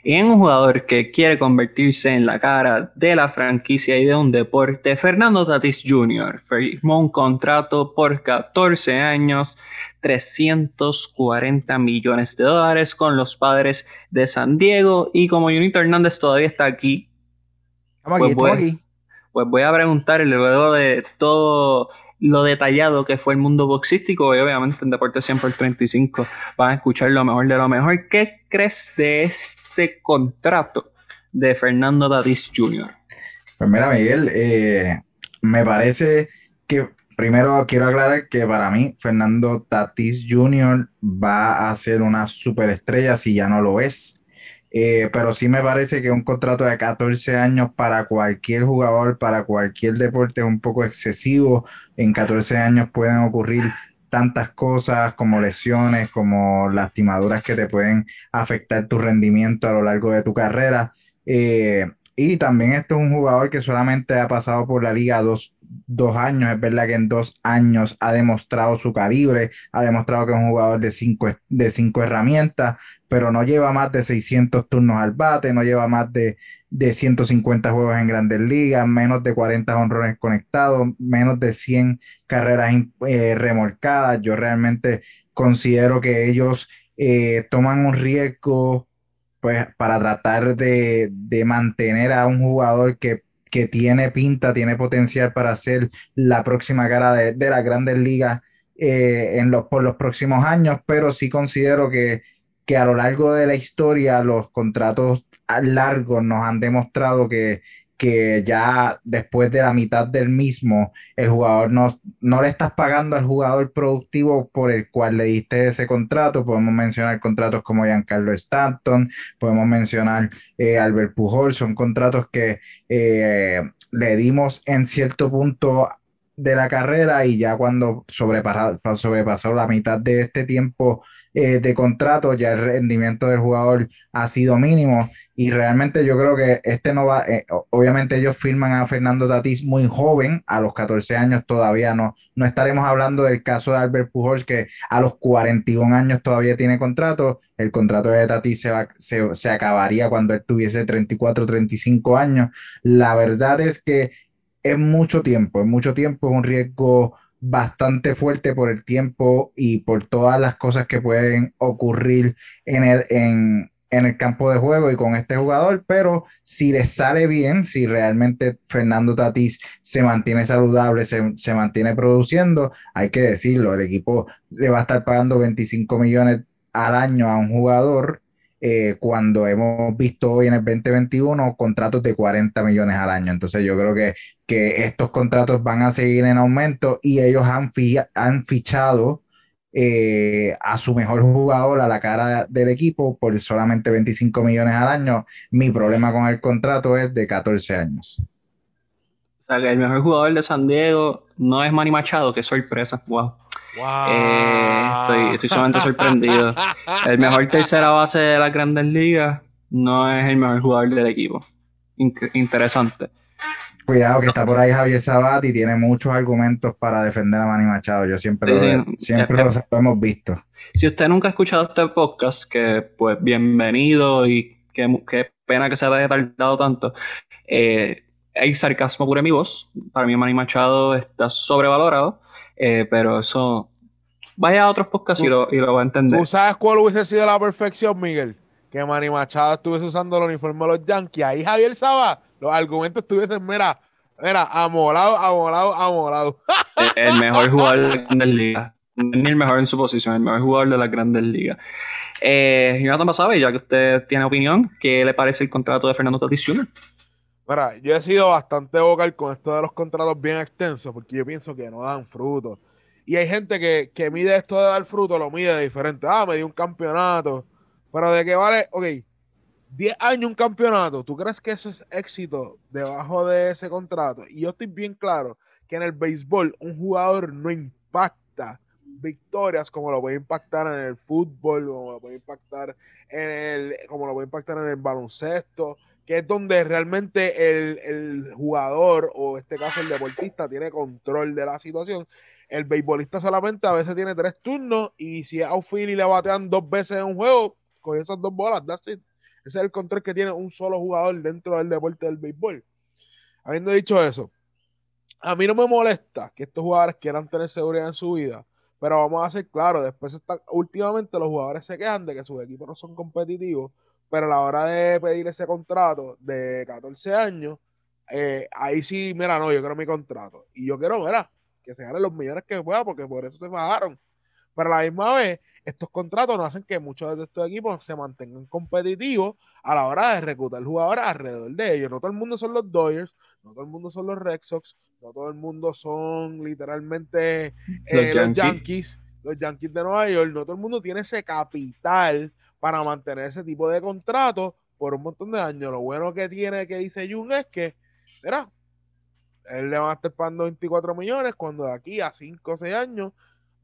Y en un jugador que quiere convertirse en la cara de la franquicia y de un deporte, Fernando Tatis Jr. firmó un contrato por 14 años, 340 millones de dólares con los padres de San Diego. Y como Junito Hernández todavía está aquí, pues, voy, pues voy a preguntarle luego de todo lo detallado que fue el mundo boxístico y obviamente en Deporte 100 por 35 van a escuchar lo mejor de lo mejor. ¿Qué crees de este contrato de Fernando Tatis Jr.? Pues mira, Miguel, eh, me parece que primero quiero aclarar que para mí Fernando Tatis Jr. va a ser una superestrella si ya no lo es. Eh, pero sí me parece que un contrato de 14 años para cualquier jugador, para cualquier deporte es un poco excesivo. En 14 años pueden ocurrir tantas cosas como lesiones, como lastimaduras que te pueden afectar tu rendimiento a lo largo de tu carrera. Eh, y también este es un jugador que solamente ha pasado por la liga dos, dos, años. Es verdad que en dos años ha demostrado su calibre, ha demostrado que es un jugador de cinco, de cinco herramientas, pero no lleva más de 600 turnos al bate, no lleva más de, de 150 juegos en grandes ligas, menos de 40 honrones conectados, menos de 100 carreras eh, remolcadas. Yo realmente considero que ellos eh, toman un riesgo pues para tratar de, mantener a un jugador que, tiene pinta, tiene potencial para ser la próxima cara de, de las grandes ligas eh, en los, por los próximos años, pero sí considero que, que a lo largo de la historia los contratos largos nos han demostrado que, que ya después de la mitad del mismo, el jugador no, no le estás pagando al jugador productivo por el cual le diste ese contrato. Podemos mencionar contratos como Giancarlo Stanton, podemos mencionar eh, Albert Pujol, son contratos que eh, le dimos en cierto punto de la carrera y ya cuando sobrepasó, la mitad de este tiempo eh, de contrato, ya el rendimiento del jugador ha sido mínimo y realmente yo creo que este no va, eh, obviamente ellos firman a Fernando Tatís muy joven, a los 14 años todavía no, no estaremos hablando del caso de Albert Pujols que a los 41 años todavía tiene contrato, el contrato de Tatís se, se, se acabaría cuando él tuviese 34, 35 años. La verdad es que es mucho tiempo, es mucho tiempo, es un riesgo bastante fuerte por el tiempo y por todas las cosas que pueden ocurrir en el, en, el campo de juego y con este jugador, pero si le sale bien, si realmente Fernando Tatís se mantiene saludable, se, se, mantiene produciendo, hay que decirlo, el equipo le va a estar pagando 25 millones al año a un jugador eh, cuando hemos visto hoy en el 2021 contratos de 40 millones al año. Entonces yo creo que, que estos contratos van a seguir en aumento y ellos han, han fichado eh, a su mejor jugador a la cara del equipo por solamente 25 millones al año. Mi problema con el contrato es de 14 años. O sea, que el mejor jugador de San Diego no es Manny Machado, qué sorpresa. Wow. Eh, estoy, estoy sumamente sorprendido. El mejor tercera base de la grandes ligas no es el mejor jugador del equipo. interesante. Cuidado que está por ahí Javier Sabat y tiene muchos argumentos para defender a Manny Machado. Yo siempre, lo, siempre lo, hemos visto. Si usted nunca ha escuchado este podcast, que pues bienvenido y qué, pena que se haya tardado tanto. Eh, hay sarcasmo puro en mi voz. Para mí Manny Machado está sobrevalorado. Eh, pero eso. Vaya a otros podcasts y lo, y lo va a entender. ¿Tú sabes cuál hubiese sido la perfección, Miguel? Que Manny Machado estuviese usando el uniforme de los Yankees. Ahí Javier Saba, los argumentos estuviesen, mira, mira, amolado, amolado, amolado. el mejor jugador de la Grandes Ligas. Ni el mejor en su posición, el mejor jugador de las Grandes Ligas. Eh, Jonathan Basabe, ya que usted tiene opinión, ¿qué le parece el contrato de Fernando Tatis Jr.? Mira, yo he sido bastante vocal con esto de los contratos bien extensos porque yo pienso que no dan fruto. Y hay gente que, que mide esto de dar fruto, lo mide diferente. Ah, me dio un campeonato. Pero de qué vale, ok, 10 años un campeonato. ¿Tú crees que eso es éxito debajo de ese contrato? Y yo estoy bien claro que en el béisbol un jugador no impacta victorias como lo puede impactar en el fútbol, como lo puede impactar en el, como lo puede impactar en el baloncesto que es donde realmente el, jugador, o en este caso el deportista, tiene control de la situación. El beisbolista solamente a veces tiene tres turnos y si es outfield y le batean dos veces en un juego, con esas dos bolas, that's it. Ese es el control que tiene un solo jugador dentro del deporte del béisbol. Habiendo dicho eso, a mí no me molesta que estos jugadores quieran tener seguridad en su vida, pero vamos a ser claros, después está, últimamente los jugadores se quejan de que sus equipos no son competitivos pero a la hora de pedir ese contrato de 14 años, eh, ahí sí, mira, no, yo quiero mi contrato. Y yo quiero, mira, que se ganen los millones que pueda, porque por eso se pagaron. Pero a la misma vez, estos contratos no hacen que muchos de estos equipos se mantengan competitivos a la hora de reclutar jugadores alrededor de ellos. No todo el mundo son los Dodgers, no todo el mundo son los Red Sox, no todo el mundo son literalmente eh, los Yankees, los Yankees de Nueva York, no todo el mundo tiene ese capital para mantener ese tipo de contrato por un montón de años. Lo bueno que tiene que dice Jun es que, mira, él le va a estar pagando 24 millones cuando de aquí a 5 o 6 años,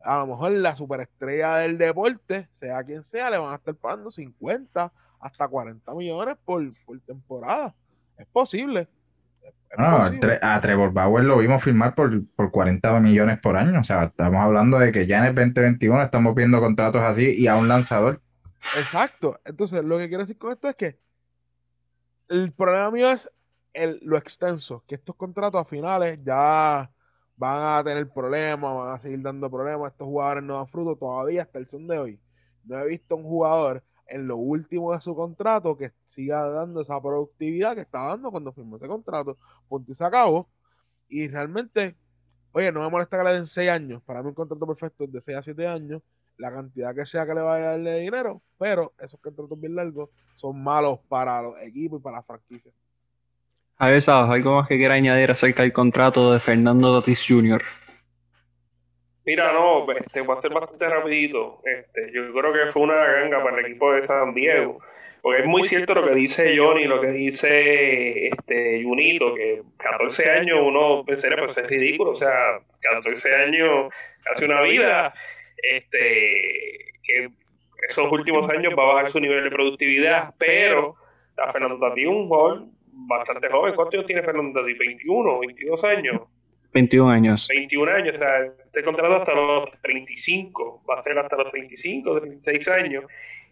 a lo mejor la superestrella del deporte, sea quien sea, le van a estar pagando 50 hasta 40 millones por, temporada. Es posible. a Trevor Bauer lo vimos firmar por, por 40 millones por año. O sea, estamos hablando de que ya en el 2021 estamos viendo contratos así y a un lanzador Exacto. Entonces, lo que quiero decir con esto es que el problema mío es el, lo extenso, que estos contratos a finales ya van a tener problemas, van a seguir dando problemas. Estos jugadores no dan fruto todavía hasta el son de hoy. No he visto un jugador en lo último de su contrato que siga dando esa productividad que está dando cuando firmó ese contrato. Punto y se acabó. Y realmente, oye, no me molesta que le den 6 años. Para mí un contrato perfecto es de 6 a 7 años la cantidad que sea que le vaya a darle de dinero, pero esos contratos bien largos son malos para los equipos y para las franquicias. A ver, ¿sabes? ¿Algo más que quiera añadir acerca del contrato de Fernando Tatis Jr.? Mira, no, este, va a ser bastante rapidito. Este, yo creo que fue una ganga para el equipo de San Diego. Porque es muy cierto lo que dice Johnny, lo que dice este Junito, que 14 años uno pensaría, pues es ridículo, o sea, 14 años, casi una vida, este, que esos últimos años va a bajar su nivel de productividad, pero a Fernando Tati un jugador bastante joven. ¿Cuántos años tiene Fernando Tati? ¿21, 22 años? 21 años. 21 años, o sea, este contrato hasta los 35, va a ser hasta los 35, 36 años.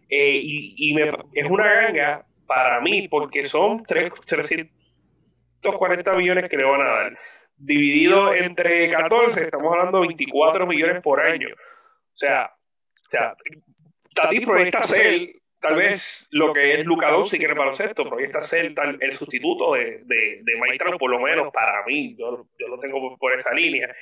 Eh, y, me, es una ganga para mí, porque son 3, 340 millones que le van a dar. Dividido entre 14, estamos hablando de 24 millones por año. O sea, o sea Tati proyecta ser tal vez lo que es Luca Doncic en el baloncesto, ser tal, el sustituto de, de, de por lo menos para mí. Yo, yo lo tengo por esa línea.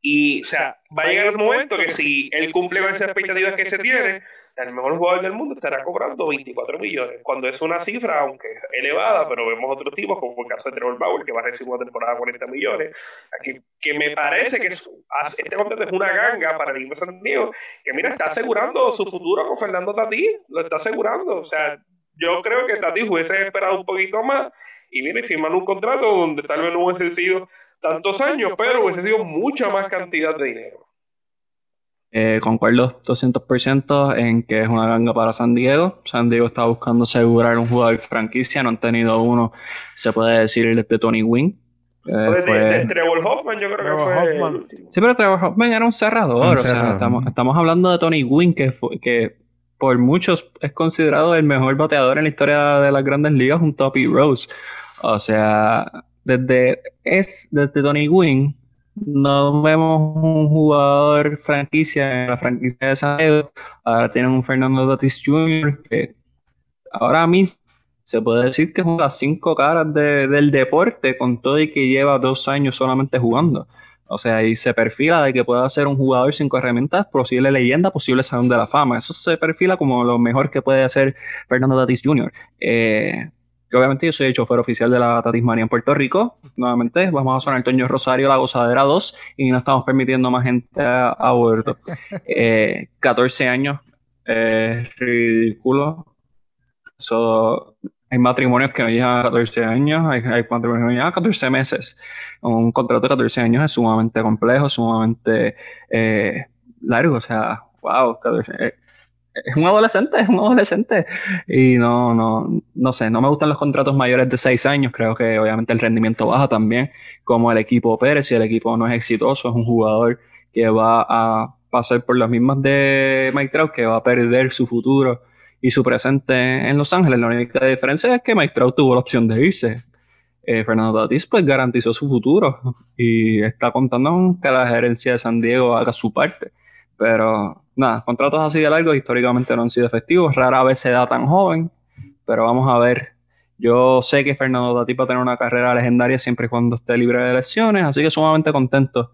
Y, o sea, va a llegar el momento que si él cumple con esas expectativas que se tiene, el mejor jugador del mundo estará cobrando 24 millones, cuando es una cifra, aunque elevada, pero vemos otros tipos, como el caso de Trevor Bauer, que va a recibir una temporada de 40 millones, aquí, que me parece que este contrato es una ganga para el equipo San Diego, que mira, está asegurando su futuro con Fernando Tatí, lo está asegurando, o sea, yo creo que Tatí hubiese esperado un poquito más, y viene y firman un contrato donde tal vez no hubiese sido tantos años, pero hubiese sido mucha más cantidad de dinero. Eh, concuerdo 200% en que es una ganga para San Diego. San Diego está buscando asegurar un jugador franquicia, no han tenido uno, se puede decir, de Tony Wynn. Eh, pues de, Trevor Hoffman, yo creo que fue. Sí, pero Trevor Hoffman era un cerrador. o sea, estamos, estamos, hablando de Tony Wynn, que, que por muchos es considerado el mejor bateador en la historia de las grandes ligas junto a Pete Rose. O sea, desde, es, desde Tony Wynn no vemos un jugador franquicia en la franquicia de San Diego. Ahora tienen un Fernando Tatis Jr. que ahora mismo se puede decir que es una de las cinco caras del deporte con todo y que lleva dos años solamente jugando. O sea, y se perfila de que pueda ser un jugador sin herramientas, posible leyenda, posible salón de la fama. Eso se perfila como lo mejor que puede hacer Fernando Tatis Jr. Eh, obviamente yo soy el chofer oficial de la Tatismania en Puerto Rico. Nuevamente, vamos a sonar Toño Rosario, La Gozadera 2, y no estamos permitiendo más gente a, bordo. 14 eh, años, es ridículo. hay matrimonios que no llegan a 14 años, hay, matrimonios que no llegan a 14 meses. Un contrato de 14 años es sumamente complejo, sumamente eh, largo, o sea, wow, 14, es un adolescente, es un adolescente. Y no, no, no sé, no me gustan los contratos mayores de seis años. Creo que obviamente el rendimiento baja también, como el equipo Pérez. Si el equipo no es exitoso, es un jugador que va a pasar por las mismas de Mike Trout, que va a perder su futuro y su presente en Los Ángeles. La única diferencia es que Mike Trout tuvo la opción de irse. Eh, Fernando Tatis pues garantizó su futuro y está contando con que la gerencia de San Diego haga su parte. Pero nada, contratos así de largos históricamente no han sido efectivos. Rara vez se da tan joven, pero vamos a ver. Yo sé que Fernando Tatis va a tener una carrera legendaria siempre y cuando esté libre de lesiones, así que sumamente contento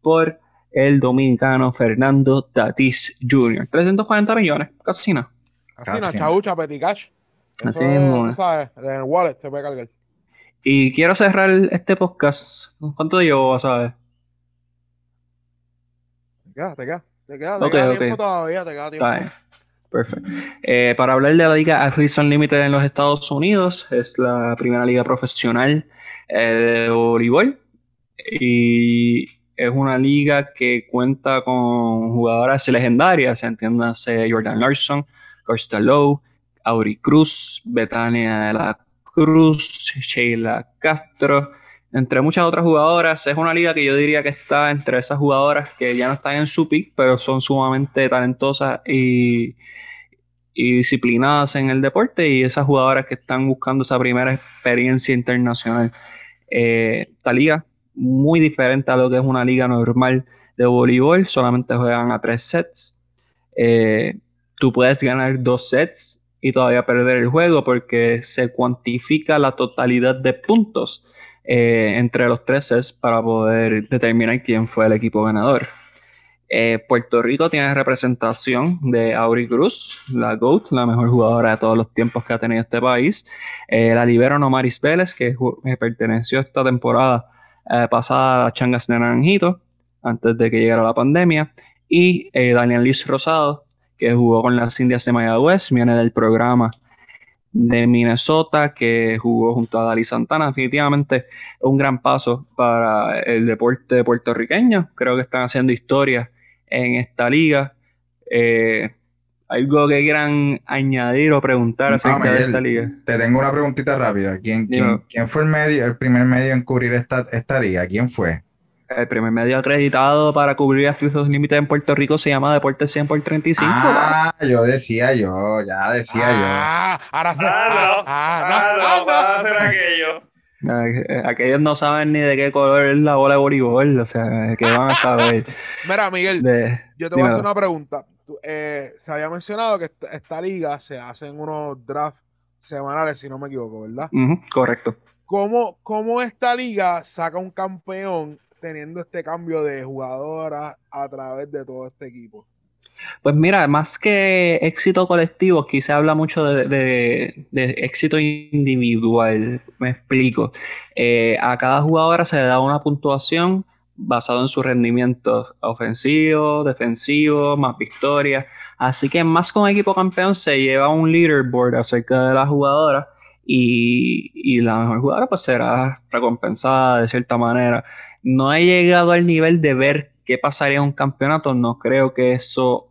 por el dominicano Fernando Tatis Jr. 340 millones, casi nada. Casi nada, chaucha, peticash. Así mismo. sabes, en el wallet se puede cargar. Y quiero cerrar este podcast. ¿Cuánto llevo, sabes? Te queda, te queda. Te queda, tiempo todavía, te queda tiempo. Perfecto. Eh, para hablar de la liga Athletes Unlimited en los Estados Unidos, es la primera liga profesional eh, de voleibol y es una liga que cuenta con jugadoras legendarias, entiéndase Jordan Larson, Costa Lowe, Auri Cruz, Betania de la Cruz, Sheila Castro, entre muchas otras jugadoras. Es una liga que yo diría que está entre esas jugadoras que ya no están en su pick, pero son sumamente talentosas y, disciplinadas en el deporte y esas jugadoras que están buscando esa primera experiencia internacional. Eh, esta liga, muy diferente a lo que es una liga normal de voleibol, solamente juegan a tres sets. Eh, tú puedes ganar dos sets y todavía perder el juego porque se cuantifica la totalidad de puntos eh, entre los tres sets para poder determinar quién fue el equipo ganador. Eh, Puerto Rico tiene representación de Auri Cruz, la GOAT, la mejor jugadora de todos los tiempos que ha tenido este país. Eh, la libero Nomaris Vélez, que perteneció esta temporada pasada a Changas de Naranjito, antes de que llegara la pandemia. Y Daniel Liz Rosado, que jugó con las Indias de Mayagüez, viene del programa de Minnesota, que jugó junto a Dali Santana. Definitivamente un gran paso para el deporte puertorriqueño. Creo que están haciendo historia en esta liga. Eh, ¿Algo que quieran añadir o preguntar acerca de esta liga? Te tengo una preguntita rápida. ¿Quién, quién, fue el medio, el primer medio en cubrir esta, esta liga? ¿Quién fue? El primer medio acreditado para cubrir accesos límites en Puerto Rico se llama Deportes 100 por 35. Ah, yo decía yo, ya decía ah, yo. Ahora ah, ah, no, ah, no, a hacer aquello. Aquellos no saben ni de qué color es la bola de voleibol, o sea, ¿qué van a saber? Mira, Miguel, yo te voy a hacer una pregunta. Eh, se había mencionado que esta, liga se hacen unos drafts semanales, si no me equivoco, ¿verdad? correcto. ¿Cómo, ¿Cómo esta liga saca un campeón teniendo este cambio de jugadora a través de todo este equipo? Pues mira, más que éxito colectivo, aquí se habla mucho de, éxito individual. Me explico. Eh, a cada jugadora se le da una puntuación basada en su rendimiento ofensivo, defensivo, más victorias. Así que más con equipo campeón se lleva un leaderboard acerca de la jugadora y, y la mejor jugadora pues será recompensada de cierta manera. No he llegado al nivel de ver qué pasaría en un campeonato, no creo que eso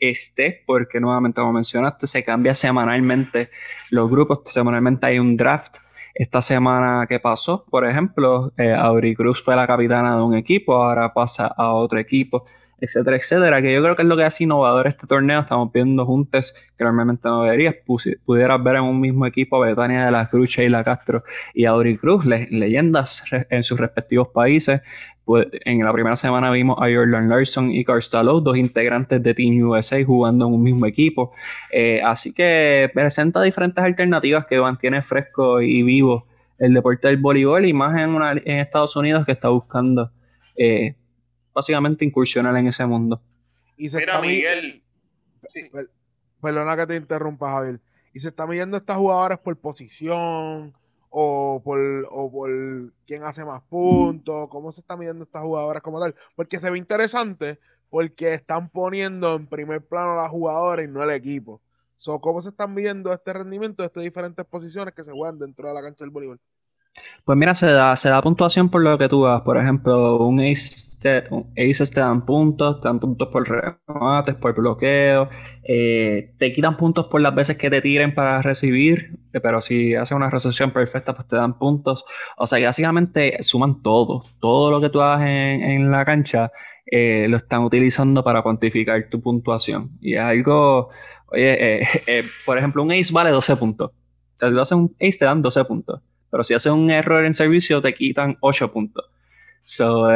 esté, porque nuevamente, como mencionaste, se cambia semanalmente los grupos, semanalmente hay un draft. Esta semana que pasó, por ejemplo, eh, Auri Cruz fue la capitana de un equipo, ahora pasa a otro equipo etcétera, etcétera, que yo creo que es lo que hace innovador este torneo. Estamos viendo juntos que normalmente no verías. Pudieras ver en un mismo equipo a Betania de la Cruz, y la Castro y Auri Cruz, leyendas en sus respectivos países. Pues, en la primera semana vimos a Jordan Larson y Carl dos integrantes de Team USA jugando en un mismo equipo. Eh, así que presenta diferentes alternativas que mantiene fresco y vivo el deporte del voleibol y más en, en Estados Unidos que está buscando eh, básicamente incursionar en ese mundo. Y se está Miguel. Perdona que te interrumpa, Javier. Y se está midiendo estas jugadoras por posición o por, o por quién hace más puntos, cómo se está midiendo estas jugadoras como tal. Porque se ve interesante porque están poniendo en primer plano a las jugadoras y no el equipo. So, ¿Cómo se están midiendo este rendimiento de estas diferentes posiciones que se juegan dentro de la cancha del voleibol? Pues mira, se da, se da puntuación por lo que tú vas. Por ejemplo, un ace te, te dan puntos, te dan puntos por remates, por bloqueo, eh, te quitan puntos por las veces que te tiren para recibir, eh, pero si haces una recepción perfecta, pues te dan puntos. O sea que básicamente suman todo, todo lo que tú hagas en, la cancha, eh, lo están utilizando para cuantificar tu puntuación. Y es algo, oye, por ejemplo, un ace vale 12 puntos. O sea, si tú haces un ace te dan 12 puntos, pero si haces un error en servicio te quitan 8 puntos. So,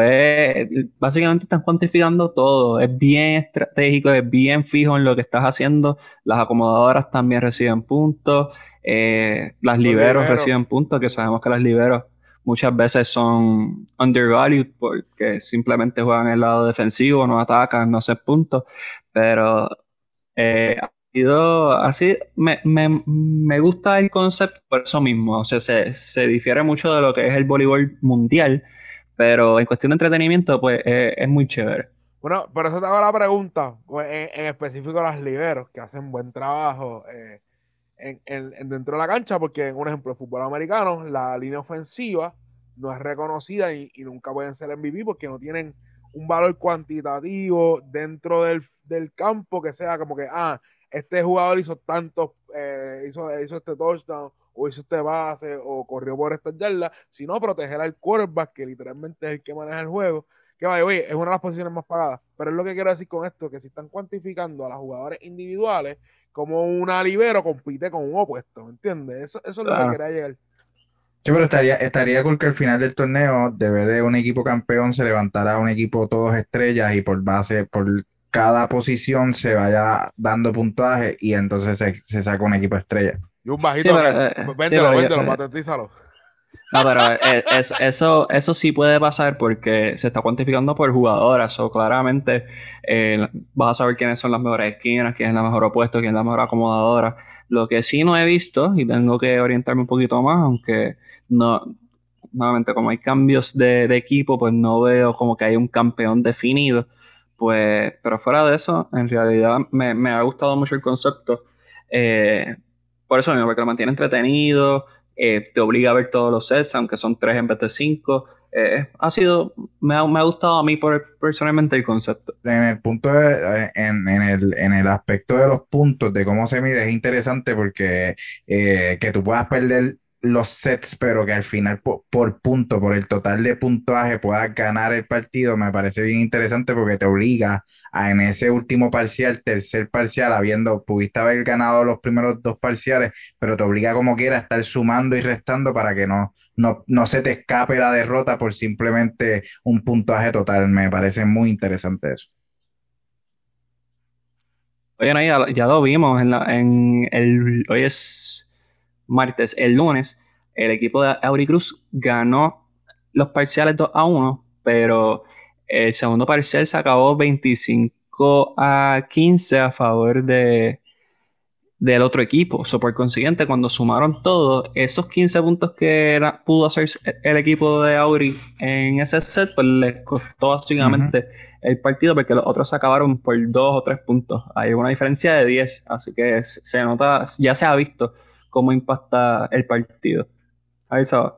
básicamente están cuantificando todo. Es bien estratégico, es bien fijo en lo que estás haciendo. Las acomodadoras también reciben puntos. Eh, las liberos, reciben puntos, que sabemos que las liberos muchas veces son undervalued porque simplemente juegan el lado defensivo, no atacan, no hacen puntos. Pero eh, así, me, me, me, gusta el concepto por eso mismo. O sea, se, se difiere mucho de lo que es el voleibol mundial pero en cuestión de entretenimiento, pues eh, es muy chévere. Bueno, por eso te hago la pregunta, pues, en, específico las liberos, que hacen buen trabajo eh, en, dentro de la cancha, porque en un ejemplo de fútbol americano, la línea ofensiva no es reconocida y, nunca pueden ser MVP porque no tienen un valor cuantitativo dentro del, campo que sea como que, ah, este jugador hizo tantos, eh, hizo, hizo este touchdown o hizo este base o corrió por esta yarda, sino proteger al quarterback, que literalmente es el que maneja el juego. Que vaya, oye, es una de las posiciones más pagadas. Pero es lo que quiero decir con esto, que si están cuantificando a los jugadores individuales, como una libero compite con un opuesto, ¿me entiendes? Eso, eso es lo que quería llegar. Sí, pero estaría, estaría cool que al final del torneo, de vez de un equipo campeón, se levantara un equipo todos estrellas y por base, por cada posición se vaya dando puntaje y entonces se, se saca un equipo estrella. Y un bajito. Sí, pero, eh, véndelo, véndelo, patentízalo. No, pero eh, eso, eso sí puede pasar porque se está cuantificando por jugadoras. O claramente eh, vas a saber quiénes son las mejores esquinas, quién es la mejor opuesto, quién es la mejor acomodadora. Lo que sí no he visto, y tengo que orientarme un poquito más, aunque no, nuevamente, como hay cambios de, equipo, pues no veo como que hay un campeón definido. Pues, pero fuera de eso, en realidad me, ha gustado mucho el concepto. Eh, por eso mismo, porque lo mantiene entretenido, eh, te obliga a ver todos los sets, aunque son tres en vez de cinco. Eh, ha sido, me ha, gustado a mí por, personalmente el concepto. En el punto en, en, el, en el aspecto de los puntos, de cómo se mide, es interesante porque que tú puedas perder los sets, pero que al final por, punto, por el total de puntuaje puedas ganar el partido, me parece bien interesante porque te obliga a en ese último parcial, tercer parcial, habiendo, pudiste haber ganado los primeros dos parciales, pero te obliga como quiera a estar sumando y restando para que no, no, no se te escape la derrota por simplemente un puntuaje total. Me parece muy interesante eso. Oye, ya, lo vimos en, en el, hoy es martes, el lunes, el equipo de Auricruz ganó los parciales 2 a 1, pero el segundo parcial se acabó 25 a 15 a favor de, del otro equipo. So, por consiguiente, cuando sumaron todo, esos 15 puntos que pudo hacer el equipo de Auri en ese set, pues les costó básicamente el partido porque los otros se acabaron por 2 o 3 puntos. Hay una diferencia de 10, así que se nota, ya se ha visto cómo impacta el partido. Ahí está.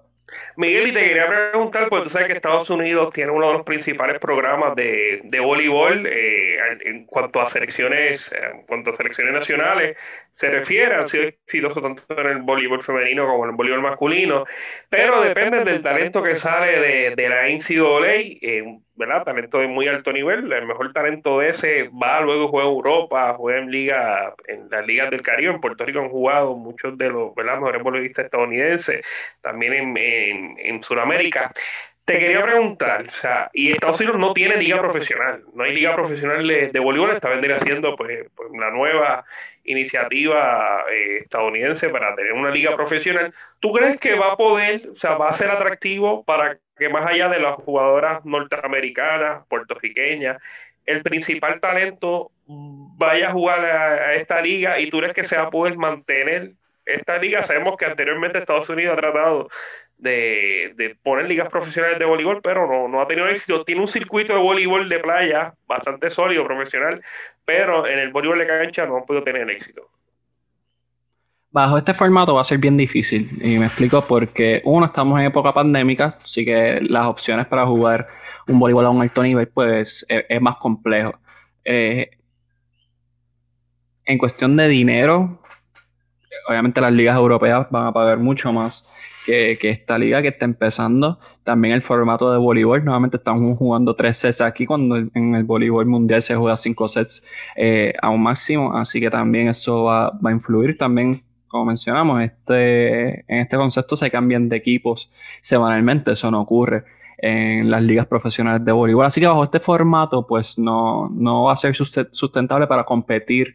Miguel, y te quería preguntar, porque tú sabes que Estados Unidos tiene uno de los principales programas de, de voleibol eh, en cuanto a selecciones, en cuanto a selecciones nacionales se refiere, han sido exitosos tanto en el voleibol femenino como en el voleibol masculino, pero depende del talento que sale de, de la NCAA, eh, ¿verdad? Talento de muy alto nivel, el mejor talento de ese va, luego juega en Europa, juega en liga, en las ligas del Caribe, en Puerto Rico han jugado muchos de los ¿verdad? mejores voleibolistas estadounidenses, también en, en, en Sudamérica. Te quería preguntar, o sea, y Estados Unidos no tiene liga profesional, no hay liga profesional de, de voleibol, está vendría haciendo pues, pues, la nueva iniciativa eh, estadounidense para tener una liga profesional. ¿Tú crees que va a poder, o sea, va a ser atractivo para que más allá de las jugadoras norteamericanas, puertorriqueñas, el principal talento vaya a jugar a, a esta liga y tú crees que se va a poder mantener esta liga? Sabemos que anteriormente Estados Unidos ha tratado de, poner ligas profesionales de voleibol, pero no, no ha tenido éxito. Tiene un circuito de voleibol de playa bastante sólido, profesional, pero en el voleibol de cancha no han podido tener éxito. Bajo este formato va a ser bien difícil, y me explico porque, uno, estamos en época pandémica, así que las opciones para jugar un voleibol a un alto nivel, pues es, más complejo. Eh, en cuestión de dinero, obviamente las ligas europeas van a pagar mucho más que, esta liga que está empezando. También el formato de voleibol. Nuevamente estamos jugando tres sets aquí cuando en el voleibol mundial se juega cinco sets eh, a un máximo. Así que también eso va, a influir. También, como mencionamos, este, en este concepto se cambian de equipos semanalmente. Eso no ocurre en las ligas profesionales de voleibol. Así que bajo este formato, pues no, no va a ser sustentable para competir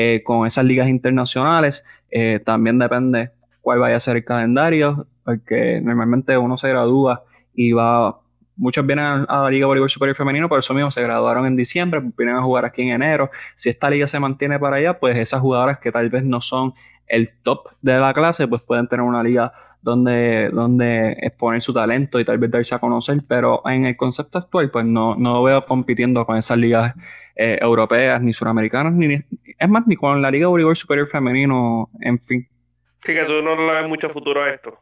eh, con esas ligas internacionales. Eh, también depende cuál vaya a ser el calendario, porque normalmente uno se gradúa y va, muchos vienen a, la Liga Voleibol Superior Femenino, por eso mismo se graduaron en diciembre, vienen a jugar aquí en enero. Si esta liga se mantiene para allá, pues esas jugadoras que tal vez no son el top de la clase, pues pueden tener una liga donde, donde exponer su talento y tal vez darse a conocer, pero en el concepto actual, pues no, no veo compitiendo con esas ligas eh, europeas ni suramericanas, ni, es más, ni con la Liga Voleibol Superior Femenino, en fin. Sí, que tú no le ves mucho futuro a esto.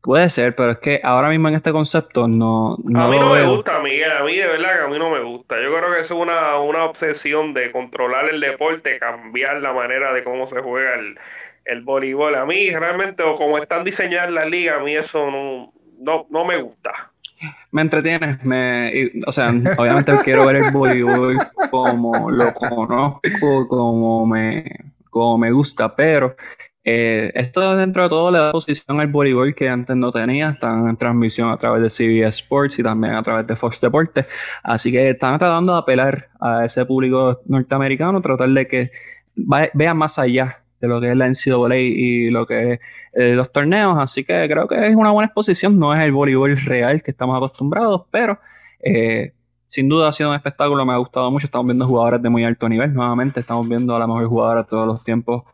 Puede ser, pero es que ahora mismo en este concepto no. no a mí no me gusta, Miguel. A mí de verdad que a mí no me gusta. Yo creo que eso es una, una obsesión de controlar el deporte, cambiar la manera de cómo se juega el, el voleibol. A mí realmente, o como están diseñadas las ligas, a mí eso no, no, no me gusta. Me entretiene, me, o sea, obviamente quiero ver el voleibol como lo conozco, como me, como me gusta, pero eh, esto dentro de todo le da posición al voleibol que antes no tenía. Están en transmisión a través de CBS Sports y también a través de Fox Deportes. Así que están tratando de apelar a ese público norteamericano, tratar de que vean más allá de lo que es la NCAA y lo que es eh, los torneos, así que creo que es una buena exposición, no es el voleibol real que estamos acostumbrados, pero eh, sin duda ha sido un espectáculo, me ha gustado mucho, estamos viendo jugadores de muy alto nivel, nuevamente estamos viendo a la mejor jugadora de todos los tiempos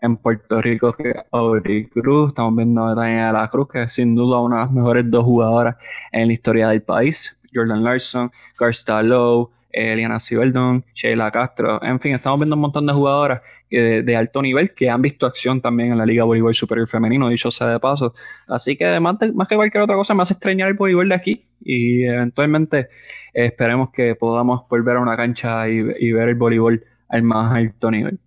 en Puerto Rico que Auri Cruz, estamos viendo a Daniela La Cruz, que es sin duda una de las mejores dos jugadoras en la historia del país, Jordan Larson, Karsta Lowe, Eliana Cibeldon, Sheila Castro, en fin, estamos viendo un montón de jugadoras de, alto nivel que han visto acción también en la Liga Voleibol Superior Femenino, dicho sea de paso. Así que más, que cualquier otra cosa me hace extrañar el voleibol de aquí y eventualmente esperemos que podamos volver a una cancha y, ver el voleibol al más alto nivel.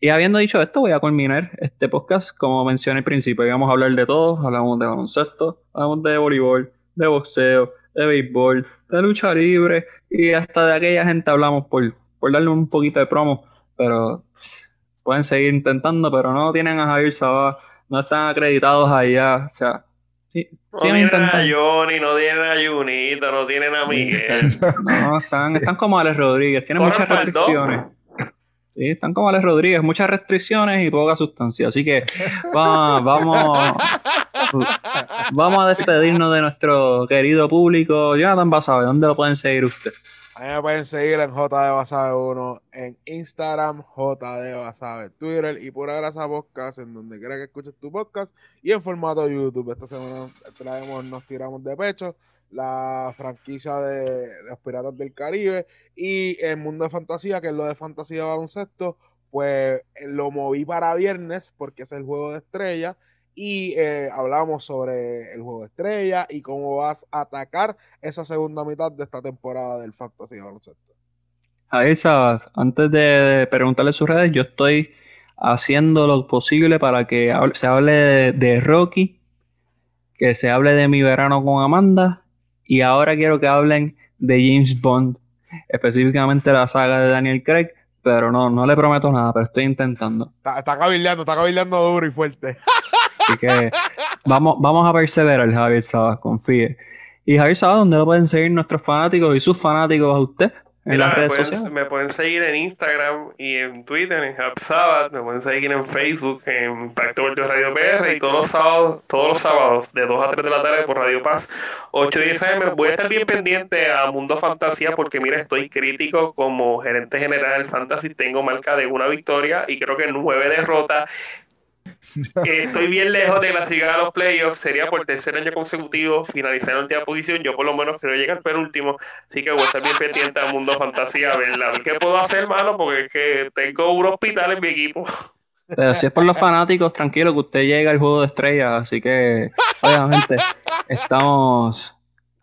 Y habiendo dicho esto, voy a culminar este podcast. Como mencioné al principio, íbamos a hablar de todo. Hablamos de baloncesto, hablamos de voleibol, de boxeo, de béisbol, de lucha libre y hasta de aquella gente hablamos por, por darle un poquito de promo. Pero pueden seguir intentando, pero no tienen a Javier Sabá, no están acreditados allá. O sea, sí, no tienen a Johnny, no tienen a Junito, no tienen a Miguel. no, están, están como Alex Rodríguez, tienen muchas restricciones. Sí, están como Alex Rodríguez, muchas restricciones y poca sustancia. Así que vamos, vamos, vamos a despedirnos de nuestro querido público. Jonathan Basabe, ¿dónde lo pueden seguir usted? A mí me pueden seguir en JD Basabe 1 en Instagram, JD Basabe Twitter y Pura Grasa Podcast, en donde quiera que escuches tu podcast y en formato YouTube. Esta semana traemos, nos tiramos de pecho la franquicia de los Piratas del Caribe y el mundo de fantasía, que es lo de fantasía baloncesto, pues eh, lo moví para viernes porque es el juego de estrella y eh, hablamos sobre el juego de estrella y cómo vas a atacar esa segunda mitad de esta temporada del fantasía baloncesto. Javier Sabas, antes de preguntarle sus redes, yo estoy haciendo lo posible para que se hable de Rocky, que se hable de mi verano con Amanda y ahora quiero que hablen de James Bond, específicamente la saga de Daniel Craig, pero no, no le prometo nada, pero estoy intentando. Está, está cabildeando, está cabildeando duro y fuerte. Así que vamos, vamos a perseverar, Javier Sabas, confíe. Y Javier Sabas, ¿dónde lo pueden seguir nuestros fanáticos y sus fanáticos a usted? en las redes sociales. Me pueden seguir en Instagram y en Twitter, en HubSabbath, me pueden seguir en Facebook, en Impacto World Radio PR y todos los sábados, todos los sábados de 2 a 3 de la tarde por Radio Paz 8 y 10 AM. Voy a estar bien pendiente a Mundo Fantasía porque mira, estoy crítico como gerente general del Fantasy, tengo marca de una victoria y creo que nueve derrotas Estoy bien lejos de clasificar a los playoffs. Sería por tercer año consecutivo finalizar en última posición. Yo, por lo menos, quiero llegar penúltimo. Así que voy a estar bien pendiente al mundo fantasía. A ver, qué puedo hacer, hermano, porque es que tengo un hospital en mi equipo. Pero si es por los fanáticos, tranquilo, que usted llega al juego de estrellas. Así que, obviamente, estamos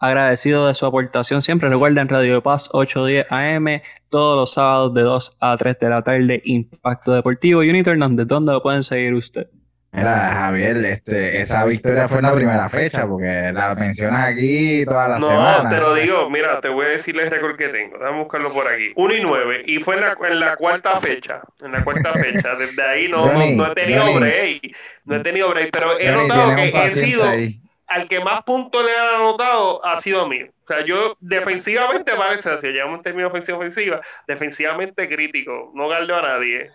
agradecidos de su aportación siempre. Recuerden Radio Paz 810 AM todos los sábados de 2 a 3 de la tarde, Impacto Deportivo. Y ¿de ¿dónde lo pueden seguir usted? Mira, Javier, este, esa victoria fue en la primera fecha, porque la mencionas aquí toda la semana. No, te lo digo, mira, te voy a decir el récord que tengo. Déjame buscarlo por aquí. 1 y 9. Y fue en la, en la cuarta fecha. En la cuarta fecha. Desde ahí no, no, he tenido break. No he tenido break. Pero he notado que he sido. Al que más puntos le han anotado ha sido a mí. O sea, yo defensivamente parece, si llevamos un término ofensiva ofensiva, defensivamente crítico, no galdeo a nadie.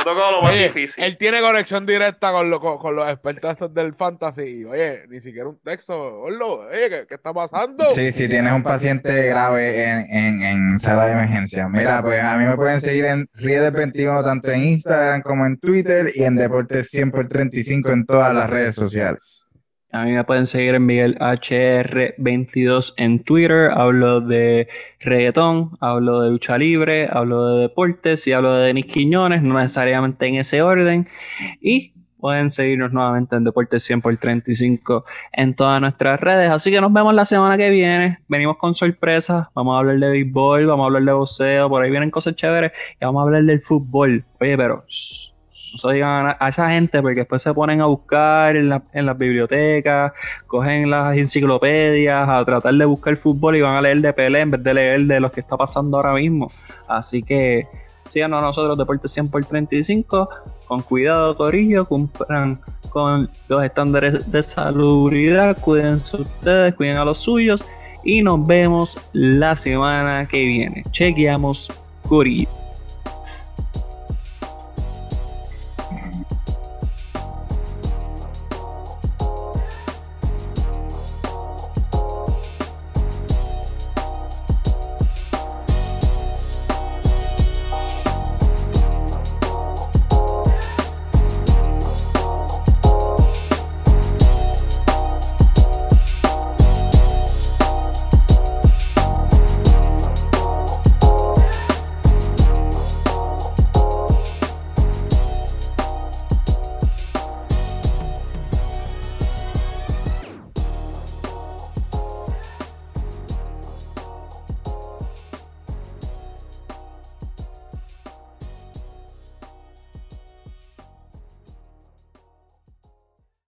ha tocado lo más difícil. Él tiene conexión directa con, con, los expertos del fantasy. Oye, ni siquiera un texto. Oye, ¿qué, está pasando? Sí, sí, tienes un paciente grave en, en, en, sala de emergencia. Mira, pues a mí me pueden seguir en Riedes 21 tanto en Instagram como en Twitter y en Deportes 100 por 35 en todas las redes sociales. A mí me pueden seguir en Miguel HR22 en Twitter. Hablo de reggaetón, hablo de lucha libre, hablo de deportes y hablo de Denis Quiñones, no necesariamente en ese orden. Y pueden seguirnos nuevamente en Deportes 100 por 35 en todas nuestras redes. Así que nos vemos la semana que viene. Venimos con sorpresas. Vamos a hablar de béisbol, vamos a hablar de boxeo. Por ahí vienen cosas chéveres. Y vamos a hablar del fútbol. Oye, pero no digan a, esa gente porque después se ponen a buscar en, las bibliotecas, cogen las enciclopedias a tratar de buscar fútbol y van a leer de Pelé en vez de leer de lo que está pasando ahora mismo. Así que síganos a nosotros Deportes 100 por 35, con cuidado Corillo, cumplan con los estándares de salubridad, cuídense ustedes, cuiden a los suyos y nos vemos la semana que viene. Chequeamos Corillo.